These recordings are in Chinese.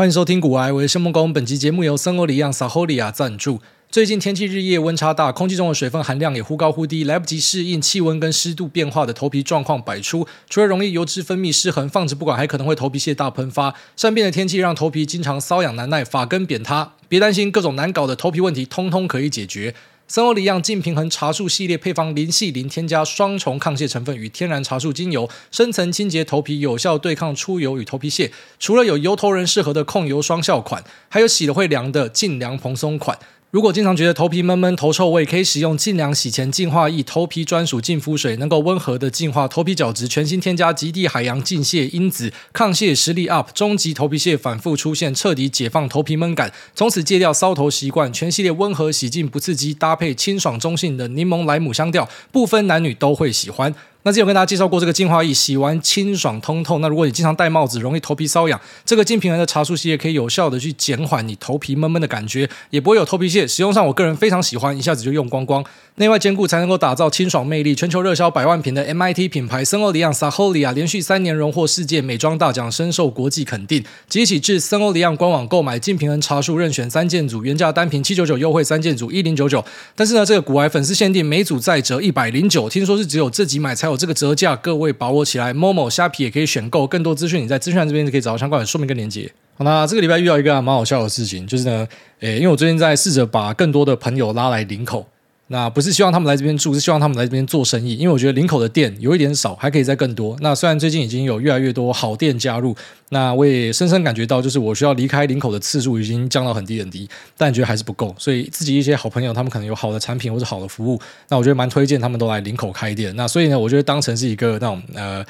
欢迎收听古癌，我是谢孟恭。本集节目由森欧里亚 Saholia 赞助。最近天气日夜温差大，空气中的水分含量也忽高忽低，来不及适应气温跟湿度变化的头皮状况百出。除了容易油脂分泌失衡，放置不管还可能会头皮屑大喷发。善变的天气让头皮经常瘙痒难耐，发根扁塌。别担心，各种难搞的头皮问题通通可以解决。森欧里漾净平衡茶树系列配方零系零添加双重抗屑成分与天然茶树精油，深层清洁头皮，有效对抗出油与头皮屑。除了有油头人适合的控油双效款，还有洗了会凉的净凉蓬松款。如果经常觉得头皮闷闷、头臭味，可以使用净凉洗前净化液头皮专属净肤水，能够温和的净化头皮角质。全新添加极地海洋净屑因子，抗屑实力 UP，终极头皮屑反复出现，彻底解放头皮闷感，从此戒掉骚头习惯。全系列温和洗净不刺激，搭配清爽中性的柠檬莱姆香调，不分男女都会喜欢。那之前有跟大家介绍过这个净化液，洗完清爽通透。那如果你经常戴帽子，容易头皮瘙痒，这个净平衡的茶树系列可以有效的去减缓你头皮闷闷的感觉，也不会有头皮屑。使用上，我个人非常喜欢，一下子就用光光。内外兼顾才能够打造清爽魅力。全球热销百万瓶的 MIT 品牌森欧里昂 Saholia 连续三年荣获世界美妆大奖，深受国际肯定。即起至森欧里昂官网购买净平衡茶树，任选三件组，原价单瓶七九九，优惠三件组一零九九。但是呢，这个古癌粉丝限定，每组再折一百零九。听说是只有这集买才有这个折价，各位把握起来。Momo 虾皮也可以选购，更多资讯你在资讯栏这边可以找到相关的说明跟链接。好，那这个礼拜遇到一个蛮好笑的事情，就是呢，诶，因为我最近在试着把更多的朋友拉来领口。那不是希望他们来这边住，是希望他们来这边做生意。因为我觉得林口的店有一点少，还可以再更多。那虽然最近已经有越来越多好店加入，那我也深深感觉到，就是我需要离开林口的次数已经降到很低很低，但觉得还是不够。所以自己一些好朋友，他们可能有好的产品或者好的服务，那我觉得蛮推荐他们都来林口开店。那所以呢，我觉得当成是一个那种呃。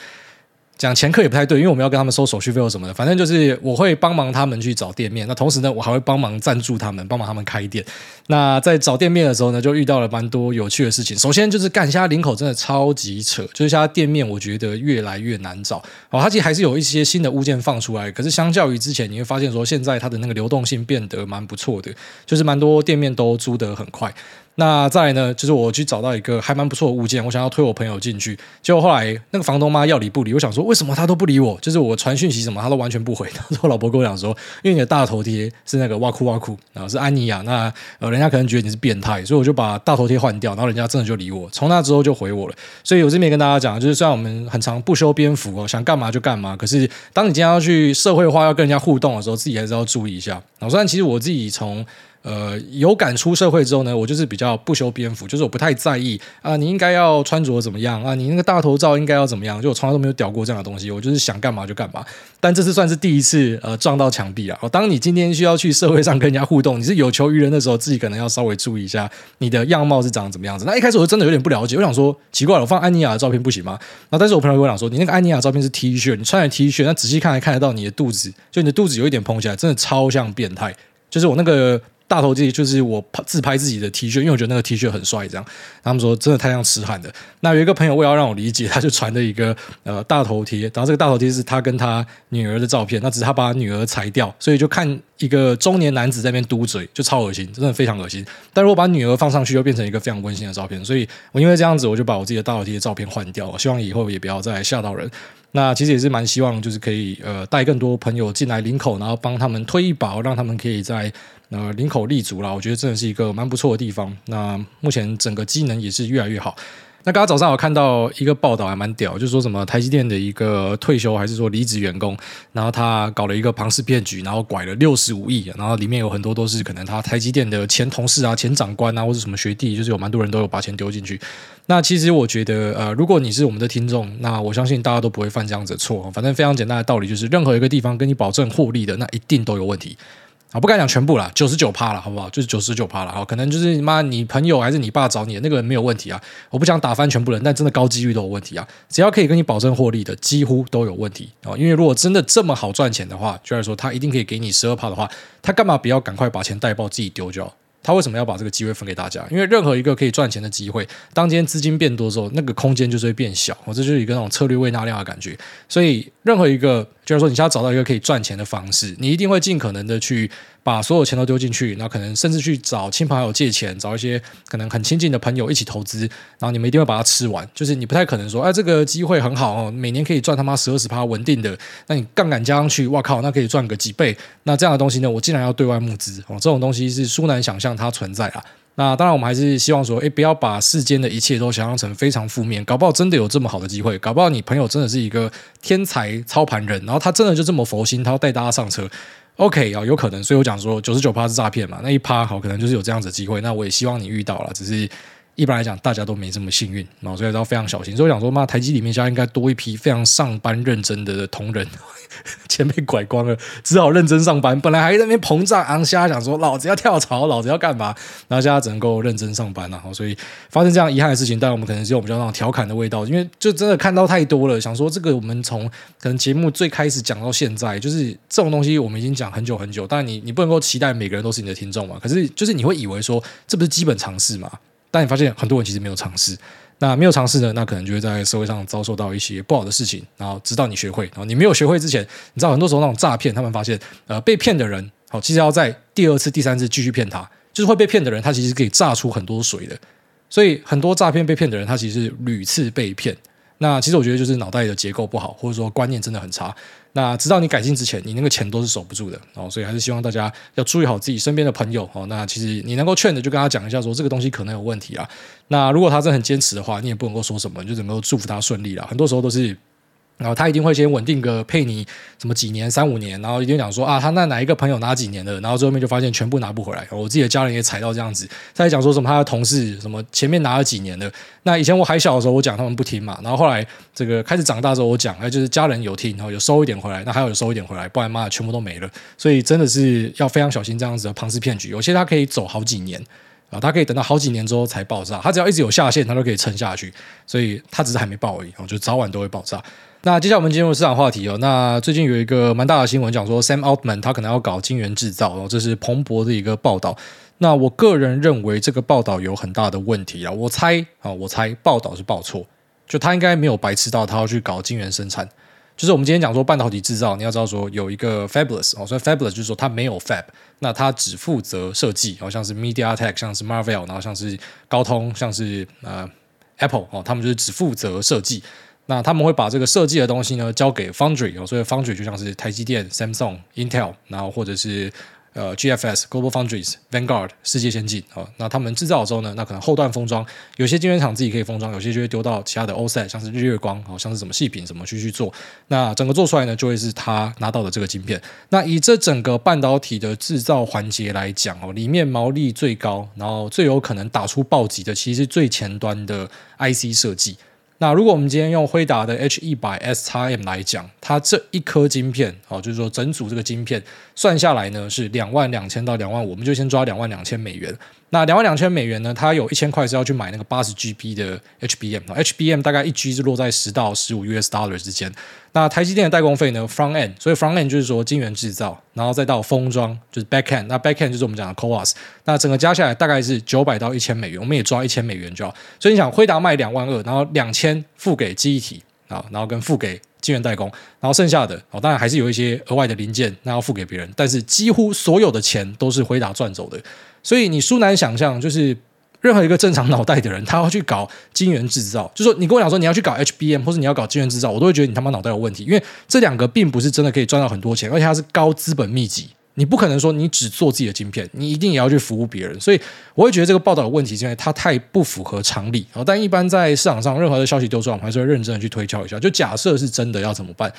讲前客也不太对，因为我们要跟他们收手续费或什么的。反正就是我会帮忙他们去找店面，那同时呢，我还会帮忙赞助他们，帮忙他们开店。那在找店面的时候呢，就遇到了蛮多有趣的事情。首先就是干，现在林口真的超级扯，就是现在店面我觉得越来越难找。哦，它其实还是有一些新的物件放出来，可是相较于之前，你会发现说现在它的那个流动性变得蛮不错的，就是蛮多店面都租得很快。那再呢，就是我去找到一个还蛮不错的物件，我想要推我朋友进去，结果后来那个房东妈要理不理，我想说为什么她都不理我，就是我传讯息什么她都完全不回。然后我老婆跟我讲说，因为你的大头贴是那个哇酷哇酷，然后是安妮亚，那呃人家可能觉得你是变态，所以我就把大头贴换掉，然后人家真的就理我，从那之后就回我了。所以我这边跟大家讲，就是虽然我们很常不修边幅哦，想干嘛就干嘛，可是当你今天要去社会化，要跟人家互动的时候，自己还是要注意一下。然后虽然其实我自己从呃，有感出社会之后呢，我就是比较不修边幅，就是我不太在意啊，你应该要穿着怎么样啊，你那个大头照应该要怎么样，就我从来都没有屌过这样的东西，我就是想干嘛就干嘛。但这次算是第一次呃撞到墙壁了。哦，当你今天需要去社会上跟人家互动，你是有求于人的时候，自己可能要稍微注意一下你的样貌是长怎么样子。那一开始我真的有点不了解，我想说奇怪了，我放安妮亚的照片不行吗？那但是我朋友跟我讲说，你那个安妮亚照片是 T 恤，你穿的 T 恤，那仔细看还看得到你的肚子，就你的肚子有一点膨起来，真的超像变态。就是我那个。大头贴就是我自拍自己的 T 恤，因为我觉得那个 T 恤很帅，这样他们说真的太像痴汉的。那有一个朋友为了让我理解，他就传了一个呃大头贴，然后这个大头贴是他跟他女儿的照片，那只是他把女儿裁掉，所以就看一个中年男子在那边嘟嘴，就超恶心，真的非常恶心。但如果把女儿放上去，又变成一个非常温馨的照片，所以我因为这样子，我就把我自己的大头贴的照片换掉了，希望以后也不要再吓到人。那其实也是蛮希望，就是可以呃带更多朋友进来领口，然后帮他们推一把，让他们可以在呃领口立足啦。我觉得真的是一个蛮不错的地方。那目前整个机能也是越来越好。那刚刚早上我看到一个报道还蛮屌，就是说什么台积电的一个退休还是说离职员工，然后他搞了一个庞氏骗局，然后拐了六十五亿，然后里面有很多都是可能他台积电的前同事啊、前长官啊，或者什么学弟，就是有蛮多人都有把钱丢进去。那其实我觉得，呃，如果你是我们的听众，那我相信大家都不会犯这样子的错。反正非常简单的道理就是，任何一个地方跟你保证获利的，那一定都有问题。啊，不敢讲全部啦，九十九趴了，好不好？就是九十九趴了，好，可能就是你妈，你朋友还是你爸找你那个人没有问题啊。我不想打翻全部人，但真的高几率都有问题啊。只要可以跟你保证获利的，几乎都有问题啊。因为如果真的这么好赚钱的话，就是说他一定可以给你十二趴的话，他干嘛不要赶快把钱带爆自己丢掉？他为什么要把这个机会分给大家？因为任何一个可以赚钱的机会，当今天资金变多之后，那个空间就是会变小。我这就是一个那种策略未纳量的感觉。所以任何一个。就是说你现在找到一个可以赚钱的方式，你一定会尽可能的去把所有钱都丢进去，那可能甚至去找亲朋友借钱，找一些可能很亲近的朋友一起投资，然后你们一定会把它吃完。就是你不太可能说，哎，这个机会很好哦，每年可以赚他妈十二十趴稳定的，那你杠杆加上去，哇靠，那可以赚个几倍。那这样的东西呢，我竟然要对外募资哦，这种东西是殊难想象它存在啊。那当然，我们还是希望说，哎，不要把世间的一切都想象成非常负面。搞不好真的有这么好的机会，搞不好你朋友真的是一个天才操盘人，然后他真的就这么佛心，他要带大家上车。OK 啊，有可能。所以我讲说，九十九趴是诈骗嘛，那一趴好，可能就是有这样子的机会。那我也希望你遇到了，只是。一般来讲，大家都没这么幸运，然后所以要非常小心。所以我想说，妈，台积里面现在应该多一批非常上班认真的同仁，钱被拐光了，只好认真上班。本来还在那边膨胀昂虾，想说老子要跳槽，老子要干嘛？然后现在只能够认真上班了。所以发生这样遗憾的事情，当然我们可能是有比较那种调侃的味道，因为就真的看到太多了。想说这个，我们从可能节目最开始讲到现在，就是这种东西，我们已经讲很久很久。但你你不能够期待每个人都是你的听众嘛？可是就是你会以为说，这不是基本常识嘛？但你发现很多人其实没有尝试，那没有尝试呢，那可能就会在社会上遭受到一些不好的事情。然后直到你学会，然后你没有学会之前，你知道很多时候那种诈骗，他们发现呃被骗的人，好，其实要在第二次、第三次继续骗他，就是会被骗的人，他其实可以榨出很多水的。所以很多诈骗被骗的人，他其实是屡次被骗。那其实我觉得就是脑袋的结构不好，或者说观念真的很差。那直到你改进之前，你那个钱都是守不住的哦。所以还是希望大家要注意好自己身边的朋友哦。那其实你能够劝的，就跟他讲一下，说这个东西可能有问题啊。那如果他真的很坚持的话，你也不能够说什么，你就只能够祝福他顺利了。很多时候都是。然后他一定会先稳定个配你什么几年三五年，然后一定讲说啊，他那哪一个朋友拿几年的，然后最后面就发现全部拿不回来。我自己的家人也踩到这样子，他在讲说什么他的同事什么前面拿了几年的，那以前我还小的时候我讲他们不听嘛，然后后来这个开始长大之后我讲，哎就是家人有听，然后有收一点回来，那还有收一点回来，不然妈全部都没了。所以真的是要非常小心这样子的庞氏骗局，有些他可以走好几年啊，他可以等到好几年之后才爆炸，他只要一直有下线，他都可以撑下去，所以他只是还没爆而已，我觉得早晚都会爆炸。那接下来我们进入市场话题哦。那最近有一个蛮大的新闻，讲说 Sam Altman 他可能要搞晶圆制造哦，这是彭博的一个报道。那我个人认为这个报道有很大的问题啊。我猜啊，我猜报道是报错，就他应该没有白痴到他要去搞晶圆生产。就是我们今天讲说半导体制造，你要知道说有一个 Fabulous，哦，所以 Fabulous 就是说他没有 Fab，那他只负责设计，好像是 MediaTek，像是 Marvell，然后像是高通，像是呃 Apple 哦，他们就是只负责设计。那他们会把这个设计的东西呢交给 Foundry 哦，所以 Foundry 就像是台积电、Samsung、Intel，然后或者是呃 GFS、Global Foundries、Vanguard、世界先进啊。那他们制造之后呢，那可能后段封装，有些晶圆厂自己可以封装，有些就会丢到其他的 OSAT，像是日月光，好像是什么细品什么去去做。那整个做出来呢，就会是他拿到的这个晶片。那以这整个半导体的制造环节来讲哦，里面毛利最高，然后最有可能打出暴击的，其实是最前端的 IC 设计。那如果我们今天用辉达的 H 一百 S 叉 M 来讲，它这一颗晶片，哦，就是说整组这个晶片算下来呢是两万两千到两万五，我们就先抓两万两千美元。那两万两千美元呢，它有一千块是要去买那个八十 GB 的 HBM，HBM 大概一 G 是落在十到十五 US dollar 之间。那台积电的代工费呢，front end，所以 front end 就是说晶圆制造，然后再到封装就是 back end，那 back end 就是我们讲的 CoWoS，那整个加下来大概是九百到一千美元，我们也抓一千美元就。所以你想，辉达卖两万二，然后两千付给记忆体啊，然后跟付给晶圆代工，然后剩下的哦，当然还是有一些额外的零件，那要付给别人，但是几乎所有的钱都是辉达赚走的。所以你殊难想象，就是。任何一个正常脑袋的人，他要去搞晶圆制造，就说你跟我讲说你要去搞 HBM，或者你要搞晶圆制造，我都会觉得你他妈脑袋有问题，因为这两个并不是真的可以赚到很多钱，而且它是高资本密集，你不可能说你只做自己的晶片，你一定也要去服务别人，所以我会觉得这个报道有问题，是因为它太不符合常理。但一般在市场上，任何的消息丢出来，我们还是会认真的去推敲一下，就假设是真的要怎么办？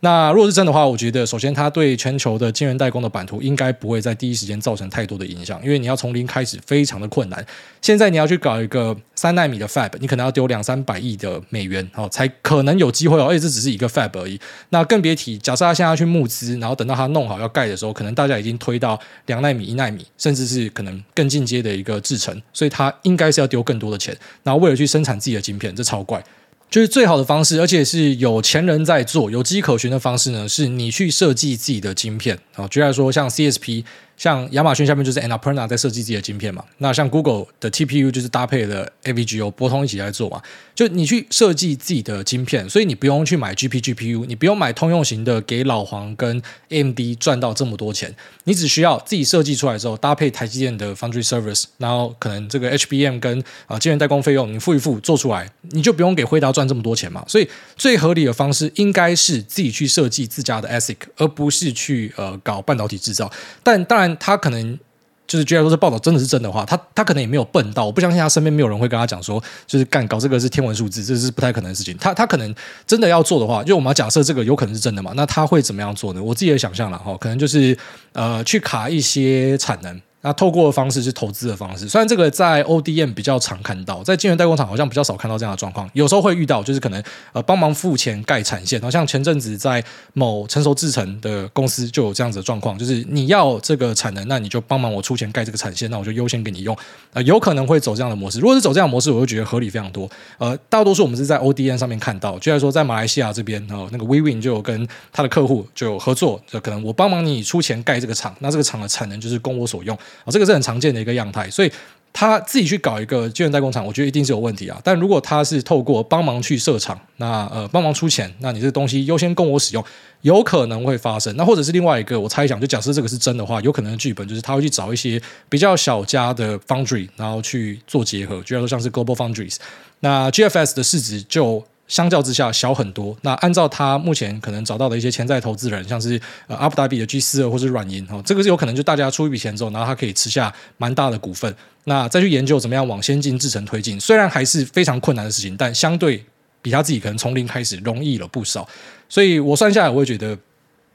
那如果是真的话，我觉得首先它对全球的晶圆代工的版图应该不会在第一时间造成太多的影响，因为你要从零开始非常的困难。现在你要去搞一个三奈米的 Fab，你可能要丢两三百亿的美元哦，才可能有机会哦。而且这只是一个 Fab 而已，那更别提假设他现在要去募资，然后等到他弄好要盖的时候，可能大家已经推到两奈米、一奈米，甚至是可能更进阶的一个制程，所以他应该是要丢更多的钱，然后为了去生产自己的晶片，这超怪。就是最好的方式，而且是有前人在做、有迹可循的方式呢，是你去设计自己的晶片啊。举例来说，像 CSP 像亚马逊下面就是 Annapurna 在设计自己的晶片嘛，那像 Google 的 TPU 就是搭配了 AVGO 博通一起来做嘛，就你去设计自己的晶片，所以你不用去买 GP GPU，你不用买通用型的给老黄跟 AMD 赚到这么多钱，你只需要自己设计出来之后搭配台积电的 Foundry Service，然后可能这个 HBM 跟啊晶圆代工费用你付一付做出来，你就不用给辉达赚这么多钱嘛，所以最合理的方式应该是自己去设计自家的 ASIC，而不是去呃搞半导体制造，但当然。他可能就是，居然说这报道真的是真的话，他他可能也没有笨到，我不相信他身边没有人会跟他讲说，就是干搞这个是天文数字，这是不太可能的事情。他他可能真的要做的话，就我们要假设这个有可能是真的嘛，那他会怎么样做呢？我自己的想象了哈，可能就是呃去卡一些产能。那透过的方式是投资的方式，虽然这个在 ODM 比较常看到，在晶圆代工厂好像比较少看到这样的状况，有时候会遇到，就是可能呃帮忙付钱盖产线，好像前阵子在某成熟制程的公司就有这样子的状况，就是你要这个产能，那你就帮忙我出钱盖这个产线，那我就优先给你用，呃，有可能会走这样的模式。如果是走这样的模式，我就觉得合理非常多。呃，大多数我们是在 ODM 上面看到，就在说在马来西亚这边，然后那个 Wiwin 就有跟他的客户就有合作，就可能我帮忙你出钱盖这个厂，那这个厂的产能就是供我所用，啊，这个是很常见的。一个样态，所以他自己去搞一个晶圆代工厂，我觉得一定是有问题啊。但如果他是透过帮忙去设厂，那呃帮忙出钱，那你这个东西优先供我使用，有可能会发生。那或者是另外一个，我猜想，就假设这个是真的话，有可能的剧本就是他会去找一些比较小家的 foundry，然后去做结合，就说像是 Global Foundries，那 GFS 的市值就。相较之下小很多。那按照他目前可能找到的一些潜在投资人，像是呃阿布达比的 G 四或是软银哈，这个是有可能就大家出一笔钱之后，然后他可以吃下蛮大的股份，那再去研究怎么样往先进制程推进。虽然还是非常困难的事情，但相对比他自己可能从零开始容易了不少。所以我算下来，我会觉得，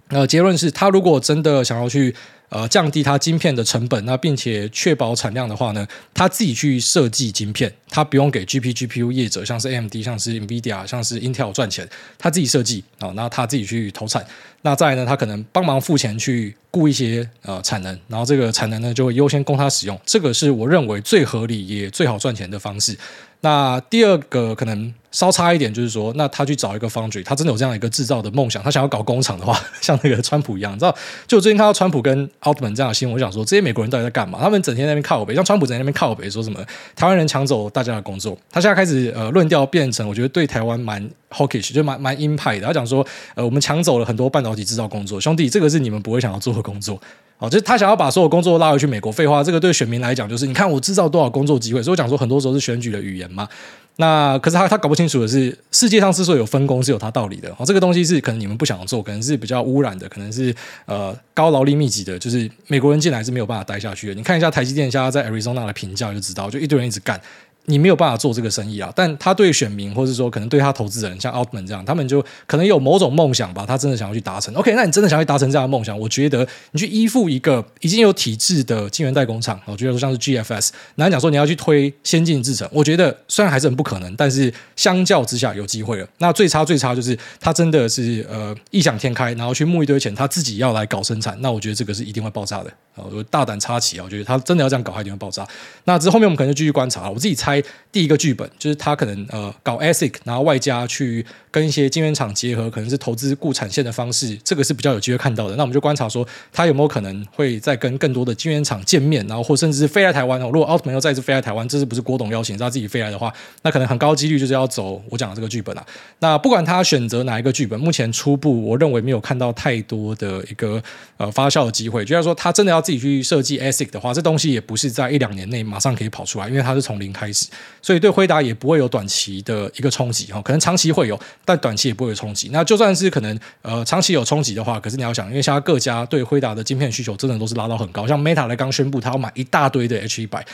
呃，结论是他如果真的想要去。呃，降低它晶片的成本，那并且确保产量的话呢，他自己去设计晶片，他不用给 GP GPU 业者，像是 AMD、像是 NVIDIA、像是 Intel 赚钱，他自己设计啊，那他自己去投产，那再呢，他可能帮忙付钱去雇一些呃产能，然后这个产能呢就会优先供他使用，这个是我认为最合理也最好赚钱的方式。那第二个可能稍差一点，就是说，那他去找一个 foundry，他真的有这样一个制造的梦想，他想要搞工厂的话，像那个川普一样，你知道，就我最近看到川普跟奥特曼这样的新闻，我想说，这些美国人到底在干嘛？他们整天在那边靠北，像川普在那边靠北，说什么台湾人抢走大家的工作，他现在开始呃论调变成，我觉得对台湾蛮 hawkish，就蛮蛮鹰派的。他讲说，呃，我们抢走了很多半导体制造工作，兄弟，这个是你们不会想要做的工作。哦，就是他想要把所有工作拉回去美国。废话，这个对选民来讲，就是你看我制造多少工作机会。所以我讲说，很多时候是选举的语言嘛。那可是他他搞不清楚的是，世界上之所以有分工，是有它道理的。哦，这个东西是可能你们不想做，可能是比较污染的，可能是呃高劳力密集的，就是美国人进来是没有办法待下去的。你看一下台积电现在在 Arizona 的评价就知道，就一堆人一直干。你没有办法做这个生意啊，但他对选民，或者说可能对他投资人，像奥特曼这样，他们就可能有某种梦想吧，他真的想要去达成。OK，那你真的想要去达成这样的梦想，我觉得你去依附一个已经有体制的晶圆代工厂，我觉得说像是 GFS，然后讲说你要去推先进制程，我觉得虽然还是很不可能，但是相较之下有机会了。那最差最差就是他真的是呃异想天开，然后去募一堆钱，他自己要来搞生产，那我觉得这个是一定会爆炸的！我大胆插旗啊，我觉得他真的要这样搞，他一定会爆炸。那之后面我们可能就继续观察，我自己猜第一个剧。本就是他可能呃搞 ASIC，然后外加去跟一些晶圆厂结合，可能是投资固产线的方式，这个是比较有机会看到的。那我们就观察说，他有没有可能会再跟更多的晶圆厂见面，然后或甚至是飞来台湾哦。如果奥特曼又再次飞来台湾，这是不是郭董邀请，是他自己飞来的话，那可能很高几率就是要走我讲的这个剧本啊。那不管他选择哪一个剧本，目前初步我认为没有看到太多的一个呃发酵的机会。就像说，他真的要自己去设计 ASIC 的话，这东西也不是在一两年内马上可以跑出来，因为它是从零开始，所以对。辉达也不会有短期的一个冲击哈，可能长期会有，但短期也不会有冲击。那就算是可能呃长期有冲击的话，可是你要想，因为现在各家对辉达的晶片需求真的都是拉到很高，像 Meta 来刚宣布他要买一大堆的 H 一百，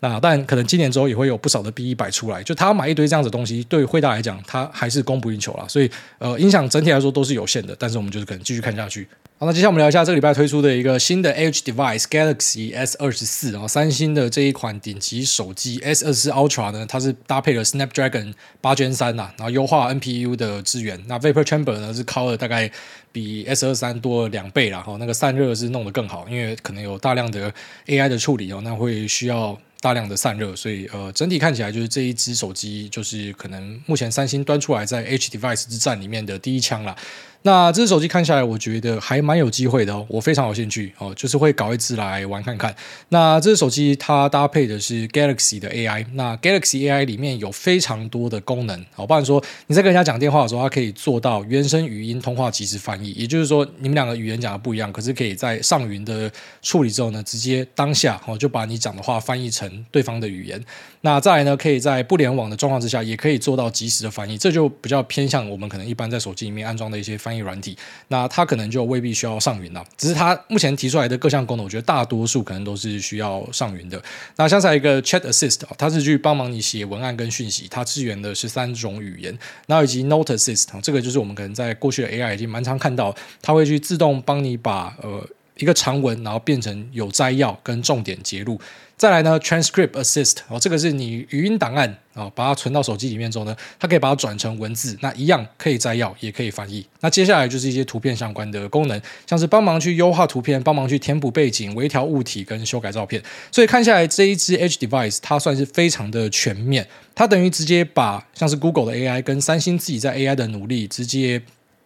那但可能今年之后也会有不少的 B 一百出来，就他要买一堆这样子的东西，对惠达来讲，他还是供不应求啦。所以呃影响整体来说都是有限的，但是我们就是可能继续看下去。好，那接下来我们聊一下这个礼拜推出的一个新的 Edge Device Galaxy S 二十四，然后三星的这一款顶级手机 S 二十四 Ultra 呢，它是搭配了 Snapdragon 八 Gen 三呐，然后优化 NPU 的资源，那 Vapor Chamber 呢是靠了大概比 S 二三多了两倍啦，哈，那个散热是弄得更好，因为可能有大量的 AI 的处理哦，那会需要。大量的散热，所以呃，整体看起来就是这一只手机就是可能目前三星端出来在 H device 之战里面的第一枪了。那这只手机看下来，我觉得还蛮有机会的哦，我非常有兴趣哦，就是会搞一支来玩看看。那这只手机它搭配的是 Galaxy 的 AI，那 Galaxy AI 里面有非常多的功能，好，不然说你在跟人家讲电话的时候，它可以做到原生语音通话即时翻译，也就是说你们两个语言讲的不一样，可是可以在上云的处理之后呢，直接当下哦就把你讲的话翻译成对方的语言。那再来呢，可以在不联网的状况之下，也可以做到即时的翻译，这就比较偏向我们可能一般在手机里面安装的一些翻译软体。那它可能就未必需要上云了，只是它目前提出来的各项功能，我觉得大多数可能都是需要上云的。那像是一个 Chat Assist，它是去帮忙你写文案跟讯息，它支援的是三种语言。那以及 Note Assist，这个就是我们可能在过去的 AI 已经蛮常看到，它会去自动帮你把呃一个长文，然后变成有摘要跟重点截录。再来呢，Transcript Assist 哦，这个是你语音档案啊、把它存到手机里面之后呢，它可以把它转成文字，那一样可以摘要，也可以翻译。那接下来就是一些图片相关的功能，像是帮忙去优化图片，帮忙去填补背景、微调物体跟修改照片。所以看下来这一支 Edge Device 它算是非常的全面，它等于直接把像是 Google 的 AI 跟三星自己在 AI 的努力直接。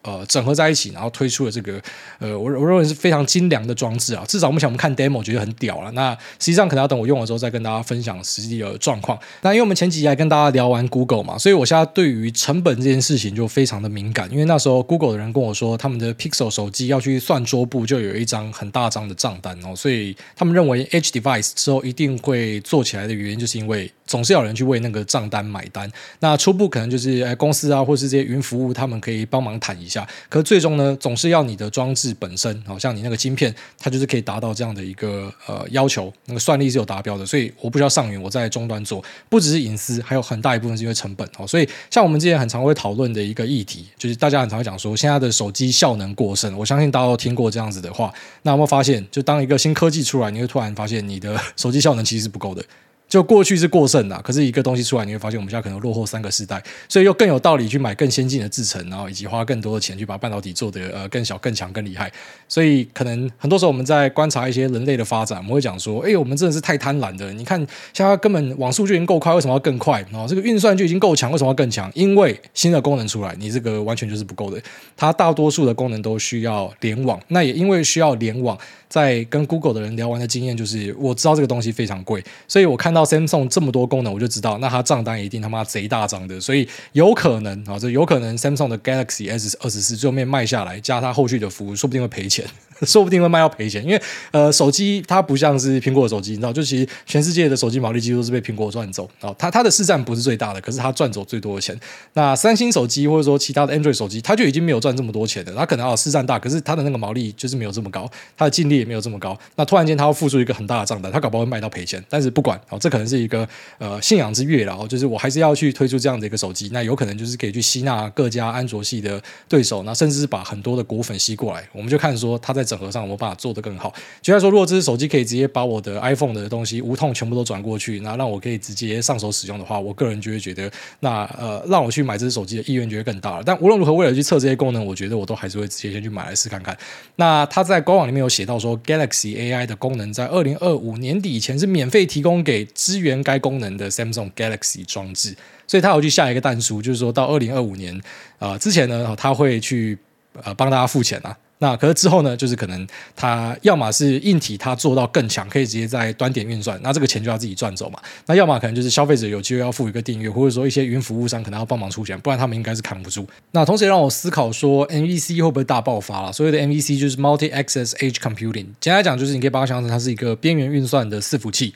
呃，整合在一起，然后推出了这个，呃，我我认为是非常精良的装置啊。至少目前我们看 demo 觉得很屌了。那实际上可能要等我用了之后再跟大家分享实际的状况。那因为我们前几集还跟大家聊完 Google 嘛，所以我现在对于成本这件事情就非常的敏感。因为那时候 Google 的人跟我说，他们的 Pixel 手机要去算桌布，就有一张很大张的账单哦。所以他们认为 Edge Device 之后一定会做起来的原因，就是因为。总是有人去为那个账单买单，那初步可能就是哎公司啊，或是这些云服务，他们可以帮忙谈一下。可最终呢，总是要你的装置本身，好像你那个晶片，它就是可以达到这样的一个呃要求，那个算力是有达标的。所以我不需要上云，我在终端做，不只是隐私，还有很大一部分是因为成本哦。所以像我们之前很常会讨论的一个议题，就是大家很常会讲说，现在的手机效能过剩，我相信大家都听过这样子的话。那有没有发现，就当一个新科技出来，你会突然发现你的手机效能其实是不够的。就过去是过剩的，可是一个东西出来，你会发现我们现在可能落后三个世代，所以又更有道理去买更先进的制程，然后以及花更多的钱去把半导体做得呃更小、更强、更厉害。所以可能很多时候我们在观察一些人类的发展，我们会讲说，哎，我们真的是太贪婪的。你看，现在根本网速就已经够快，为什么要更快？然后这个运算就已经够强，为什么要更强？因为新的功能出来，你这个完全就是不够的。它大多数的功能都需要联网，那也因为需要联网。在跟 Google 的人聊完的经验就是，我知道这个东西非常贵，所以我看到 Samsung 这么多功能，我就知道那它账单一定他妈贼大张的，所以有可能啊，这有可能 Samsung 的 Galaxy S 二十四最后面卖下来，加它后续的服务，说不定会赔钱。说不定会卖到赔钱，因为呃，手机它不像是苹果的手机，你知道，就其实全世界的手机毛利几乎都是被苹果赚走。哦，它它的市占不是最大的，可是它赚走最多的钱。那三星手机或者说其他的 Android 手机，它就已经没有赚这么多钱的。它可能啊市占大，可是它的那个毛利就是没有这么高，它的净利也没有这么高。那突然间它要付出一个很大的账单，它搞不好会卖到赔钱。但是不管哦，这可能是一个呃信仰之跃了。就是我还是要去推出这样的一个手机，那有可能就是可以去吸纳各家安卓系的对手，那甚至是把很多的果粉吸过来。我们就看说它在整合上有没有办法做得更好。就像说，如果这支手机可以直接把我的 iPhone 的东西无痛全部都转过去，那让我可以直接上手使用的话，我个人就会觉得，那呃，让我去买这支手机的意愿就会更大了。但无论如何，为了去测这些功能，我觉得我都还是会直接先去买来试看看。那他在官网里面有写到说，Galaxy AI 的功能在二零二五年底以前是免费提供给支援该功能的 Samsung Galaxy 装置，所以他有去下一个但书，就是说到二零二五年啊、呃、之前呢，他会去呃帮大家付钱啊。那可是之后呢，就是可能它要么是硬体它做到更强，可以直接在端点运算，那这个钱就要自己赚走嘛。那要么可能就是消费者有机会要付一个订阅，或者说一些云服务商可能要帮忙出钱，不然他们应该是扛不住。那同时也让我思考说，MVC 会不会大爆发了？所谓的 MVC 就是 Multi Access Edge Computing，简单来讲就是你可以把它想象成它是一个边缘运算的伺服器。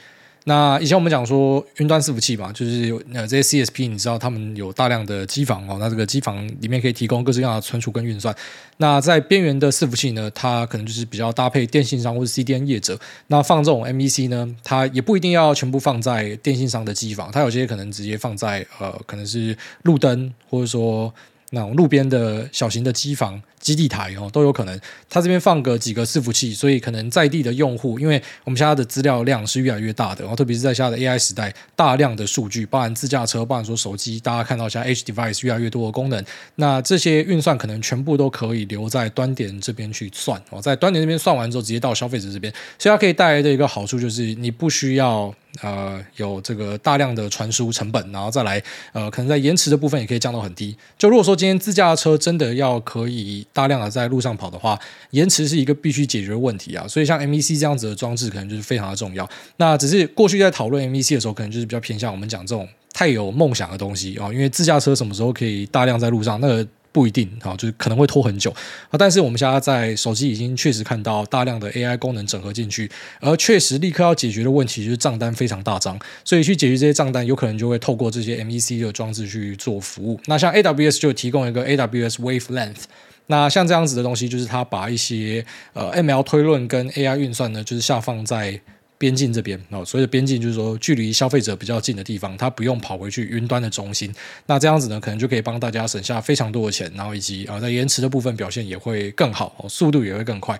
那以前我们讲说云端伺服器嘛，就是呃这些 CSP，你知道他们有大量的机房哦，那这个机房里面可以提供各式各样的存储跟运算。那在边缘的伺服器呢，它可能就是比较搭配电信商或者 CDN 业者。那放这种 MVC 呢，它也不一定要全部放在电信商的机房，它有些可能直接放在呃可能是路灯或者说那种路边的小型的机房。基地台哦都有可能，它这边放个几个伺服器，所以可能在地的用户，因为我们现在的资料量是越来越大的，然后特别是在现在的 AI 时代，大量的数据，包含自驾车，包含说手机，大家看到现在 Edge Device 越来越多的功能，那这些运算可能全部都可以留在端点这边去算哦，在端点这边算完之后，直接到消费者这边，所以它可以带来的一个好处就是你不需要呃有这个大量的传输成本，然后再来呃可能在延迟的部分也可以降到很低。就如果说今天自驾车真的要可以。大量的在路上跑的话，延迟是一个必须解决的问题啊。所以像 MEC 这样子的装置，可能就是非常的重要。那只是过去在讨论 MEC 的时候，可能就是比较偏向我们讲这种太有梦想的东西啊，因为自驾车什么时候可以大量在路上，那个。不一定啊，就是可能会拖很久啊。但是我们现在在手机已经确实看到大量的 AI 功能整合进去，而确实立刻要解决的问题就是账单非常大张，所以去解决这些账单，有可能就会透过这些 MEC 的装置去做服务。那像 AWS 就提供一个 AWS Wavelength，那像这样子的东西，就是它把一些呃 ML 推论跟 AI 运算呢，就是下放在。边境这边哦，所以的边境就是说距离消费者比较近的地方，它不用跑回去云端的中心。那这样子呢，可能就可以帮大家省下非常多的钱，然后以及啊，在延迟的部分表现也会更好，速度也会更快。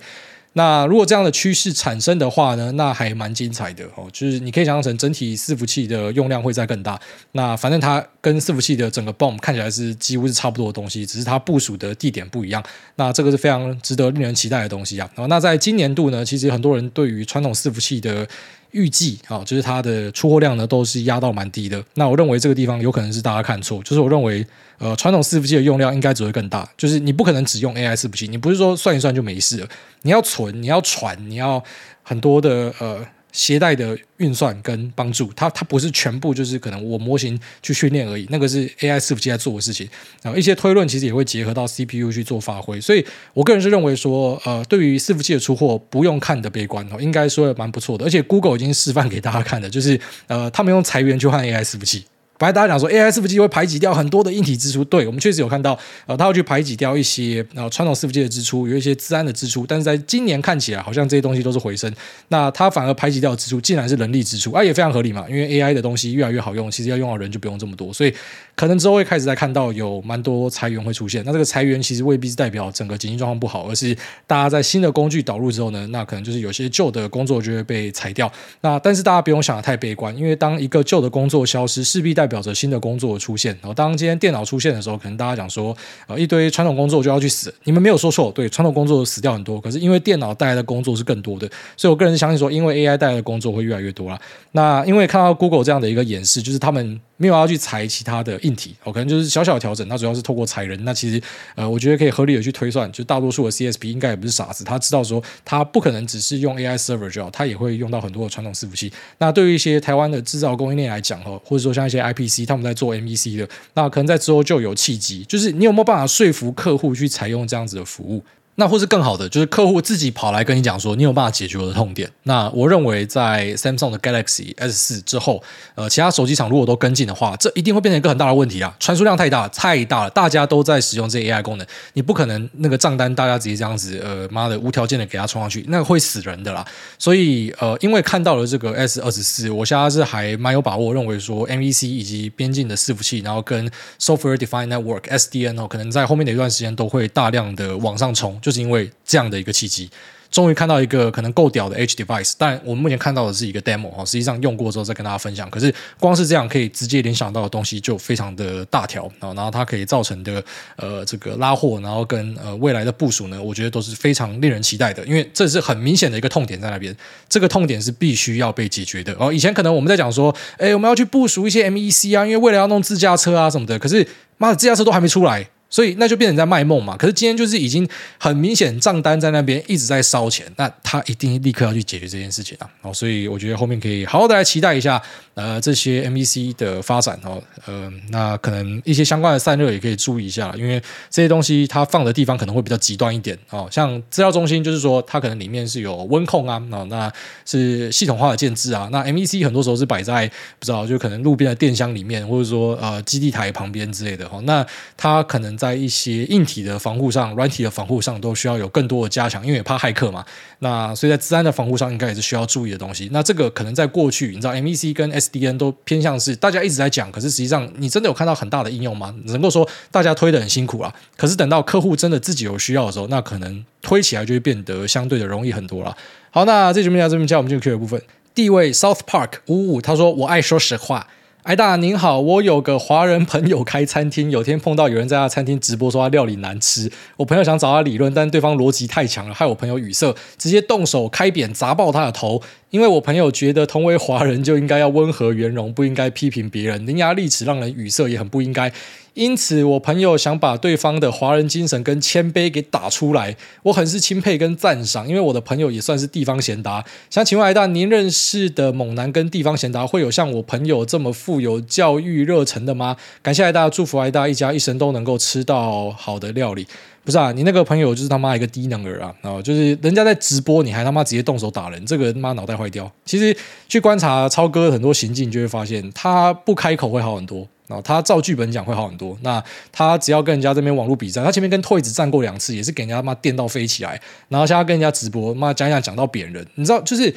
那如果这样的趋势产生的话呢，那还蛮精彩的哦。就是你可以想象成整体伺服器的用量会再更大。那反正它跟伺服器的整个 BOM 看起来是几乎是差不多的东西，只是它部署的地点不一样。那这个是非常值得令人期待的东西啊。那在今年度呢，其实很多人对于传统伺服器的预计啊，就是它的出货量呢都是压到蛮低的。那我认为这个地方有可能是大家看错，就是我认为呃传统伺服器的用量应该只会更大，就是你不可能只用 AI 伺服器，你不是说算一算就没事了，你要存，你要传，你要很多的呃。携带的运算跟帮助，它它不是全部就是可能我模型去训练而已，那个是 AI 伺服器在做的事情。然后一些推论其实也会结合到 CPU 去做发挥，所以我个人是认为说，呃，对于伺服器的出货不用看的悲观哦，应该说蛮不错的。而且 Google 已经示范给大家看的，就是呃，他们用裁员去换 AI 伺服器。本来大家讲说 AI 伺服器会排挤掉很多的硬体支出，对，我们确实有看到，呃，它会去排挤掉一些呃传统伺服器的支出，有一些资安的支出，但是在今年看起来好像这些东西都是回升，那它反而排挤掉的支出竟然是人力支出，啊，也非常合理嘛，因为 AI 的东西越来越好用，其实要用到人就不用这么多，所以可能之后会开始在看到有蛮多裁员会出现，那这个裁员其实未必是代表整个经济状况不好，而是大家在新的工具导入之后呢，那可能就是有些旧的工作就会被裁掉，那但是大家不用想的太悲观，因为当一个旧的工作消失，势必代代表着新的工作。出现，然后当今天电脑出现的时候，可能大家讲说，呃，一堆传统工作就要去死。你们没有说错，对，传统工作死掉很多，可是因为电脑带来的工作是更多的，所以我个人相信说，因为 AI 带来的工作会越来越多啦。那因为看到 Google 这样的一个演示，就是他们。没有要去裁其他的硬体，哦，可能就是小小的调整。那主要是透过裁人。那其实，呃，我觉得可以合理的去推算，就大多数的 CSP 应该也不是傻子，他知道说他不可能只是用 AI server 就好，他也会用到很多的传统伺服器。那对于一些台湾的制造供应链来讲，哦，或者说像一些 IP IPC 他们在做 MEC 的，那可能在之后就有契机，就是你有没有办法说服客户去采用这样子的服务？那或是更好的，就是客户自己跑来跟你讲说，你有办法解决我的痛点。那我认为，在 Samsung 的 Galaxy S 四之后，呃，其他手机厂如果都跟进的话，这一定会变成一个很大的问题啊！传输量太大，太大了，大家都在使用这 AI 功能，你不可能那个账单大家直接这样子，呃，妈的无条件的给他冲上去，那个会死人的啦。所以，呃，因为看到了这个 S 二十四，我现在是还蛮有把握，认为说 MVC 以及边境的伺服器，然后跟 Software Defined Network SDN 哦，可能在后面的一段时间都会大量的往上冲，就是因为这样。的一个契机，终于看到一个可能够屌的 H device，但我们目前看到的是一个 demo 哈，实际上用过之后再跟大家分享。可是光是这样可以直接联想到的东西就非常的大条啊，然后它可以造成的呃这个拉货，然后跟呃未来的部署呢，我觉得都是非常令人期待的，因为这是很明显的一个痛点在那边，这个痛点是必须要被解决的。哦，以前可能我们在讲说，哎，我们要去部署一些 MEC 啊，因为未来要弄自驾车啊什么的，可是妈的，自驾车都还没出来。所以那就变成在卖梦嘛。可是今天就是已经很明显账单在那边一直在烧钱，那他一定立刻要去解决这件事情啊。哦，所以我觉得后面可以好好的来期待一下呃这些 MEC 的发展哦。呃，那可能一些相关的散热也可以注意一下，因为这些东西它放的地方可能会比较极端一点哦。像资料中心就是说它可能里面是有温控啊，哦，那是系统化的建置啊。那 MEC 很多时候是摆在不知道就可能路边的电箱里面，或者说呃基地台旁边之类的哦。那它可能在一些硬体的防护上、软体的防护上都需要有更多的加强，因为怕骇客嘛。那所以在资安的防护上，应该也是需要注意的东西。那这个可能在过去，你知道，MEC 跟 SDN 都偏向是大家一直在讲，可是实际上你真的有看到很大的应用吗？能够说大家推得很辛苦啊，可是等到客户真的自己有需要的时候，那可能推起来就会变得相对的容易很多了。好，那这节目就到这边，接下来我们进入 Q 的部分。第一位 South Park 五五他说：“我爱说实话。”艾大您好，我有个华人朋友开餐厅，有天碰到有人在他餐厅直播说他料理难吃，我朋友想找他理论，但对方逻辑太强了，害我朋友语塞，直接动手开扁砸爆他的头。因为我朋友觉得同为华人就应该要温和圆融，不应该批评别人，伶牙俐齿，让人语塞，也很不应该。因此，我朋友想把对方的华人精神跟谦卑给打出来，我很是钦佩跟赞赏。因为我的朋友也算是地方贤达。想请问艾大，您认识的猛男跟地方贤达会有像我朋友这么富有教育热忱的吗？感谢艾大，祝福艾大一家一生都能够吃到好的料理。不是啊，你那个朋友就是他妈一个低能儿啊！啊，就是人家在直播，你还他妈直接动手打人，这个他妈脑袋坏掉。其实去观察超哥很多行径，就会发现他不开口会好很多。啊，他照剧本讲会好很多。那他只要跟人家这边网络比赛，他前面跟 Toys 战过两次，也是给人家妈电到飞起来。然后现在跟人家直播，妈讲讲讲到扁人，你知道就是。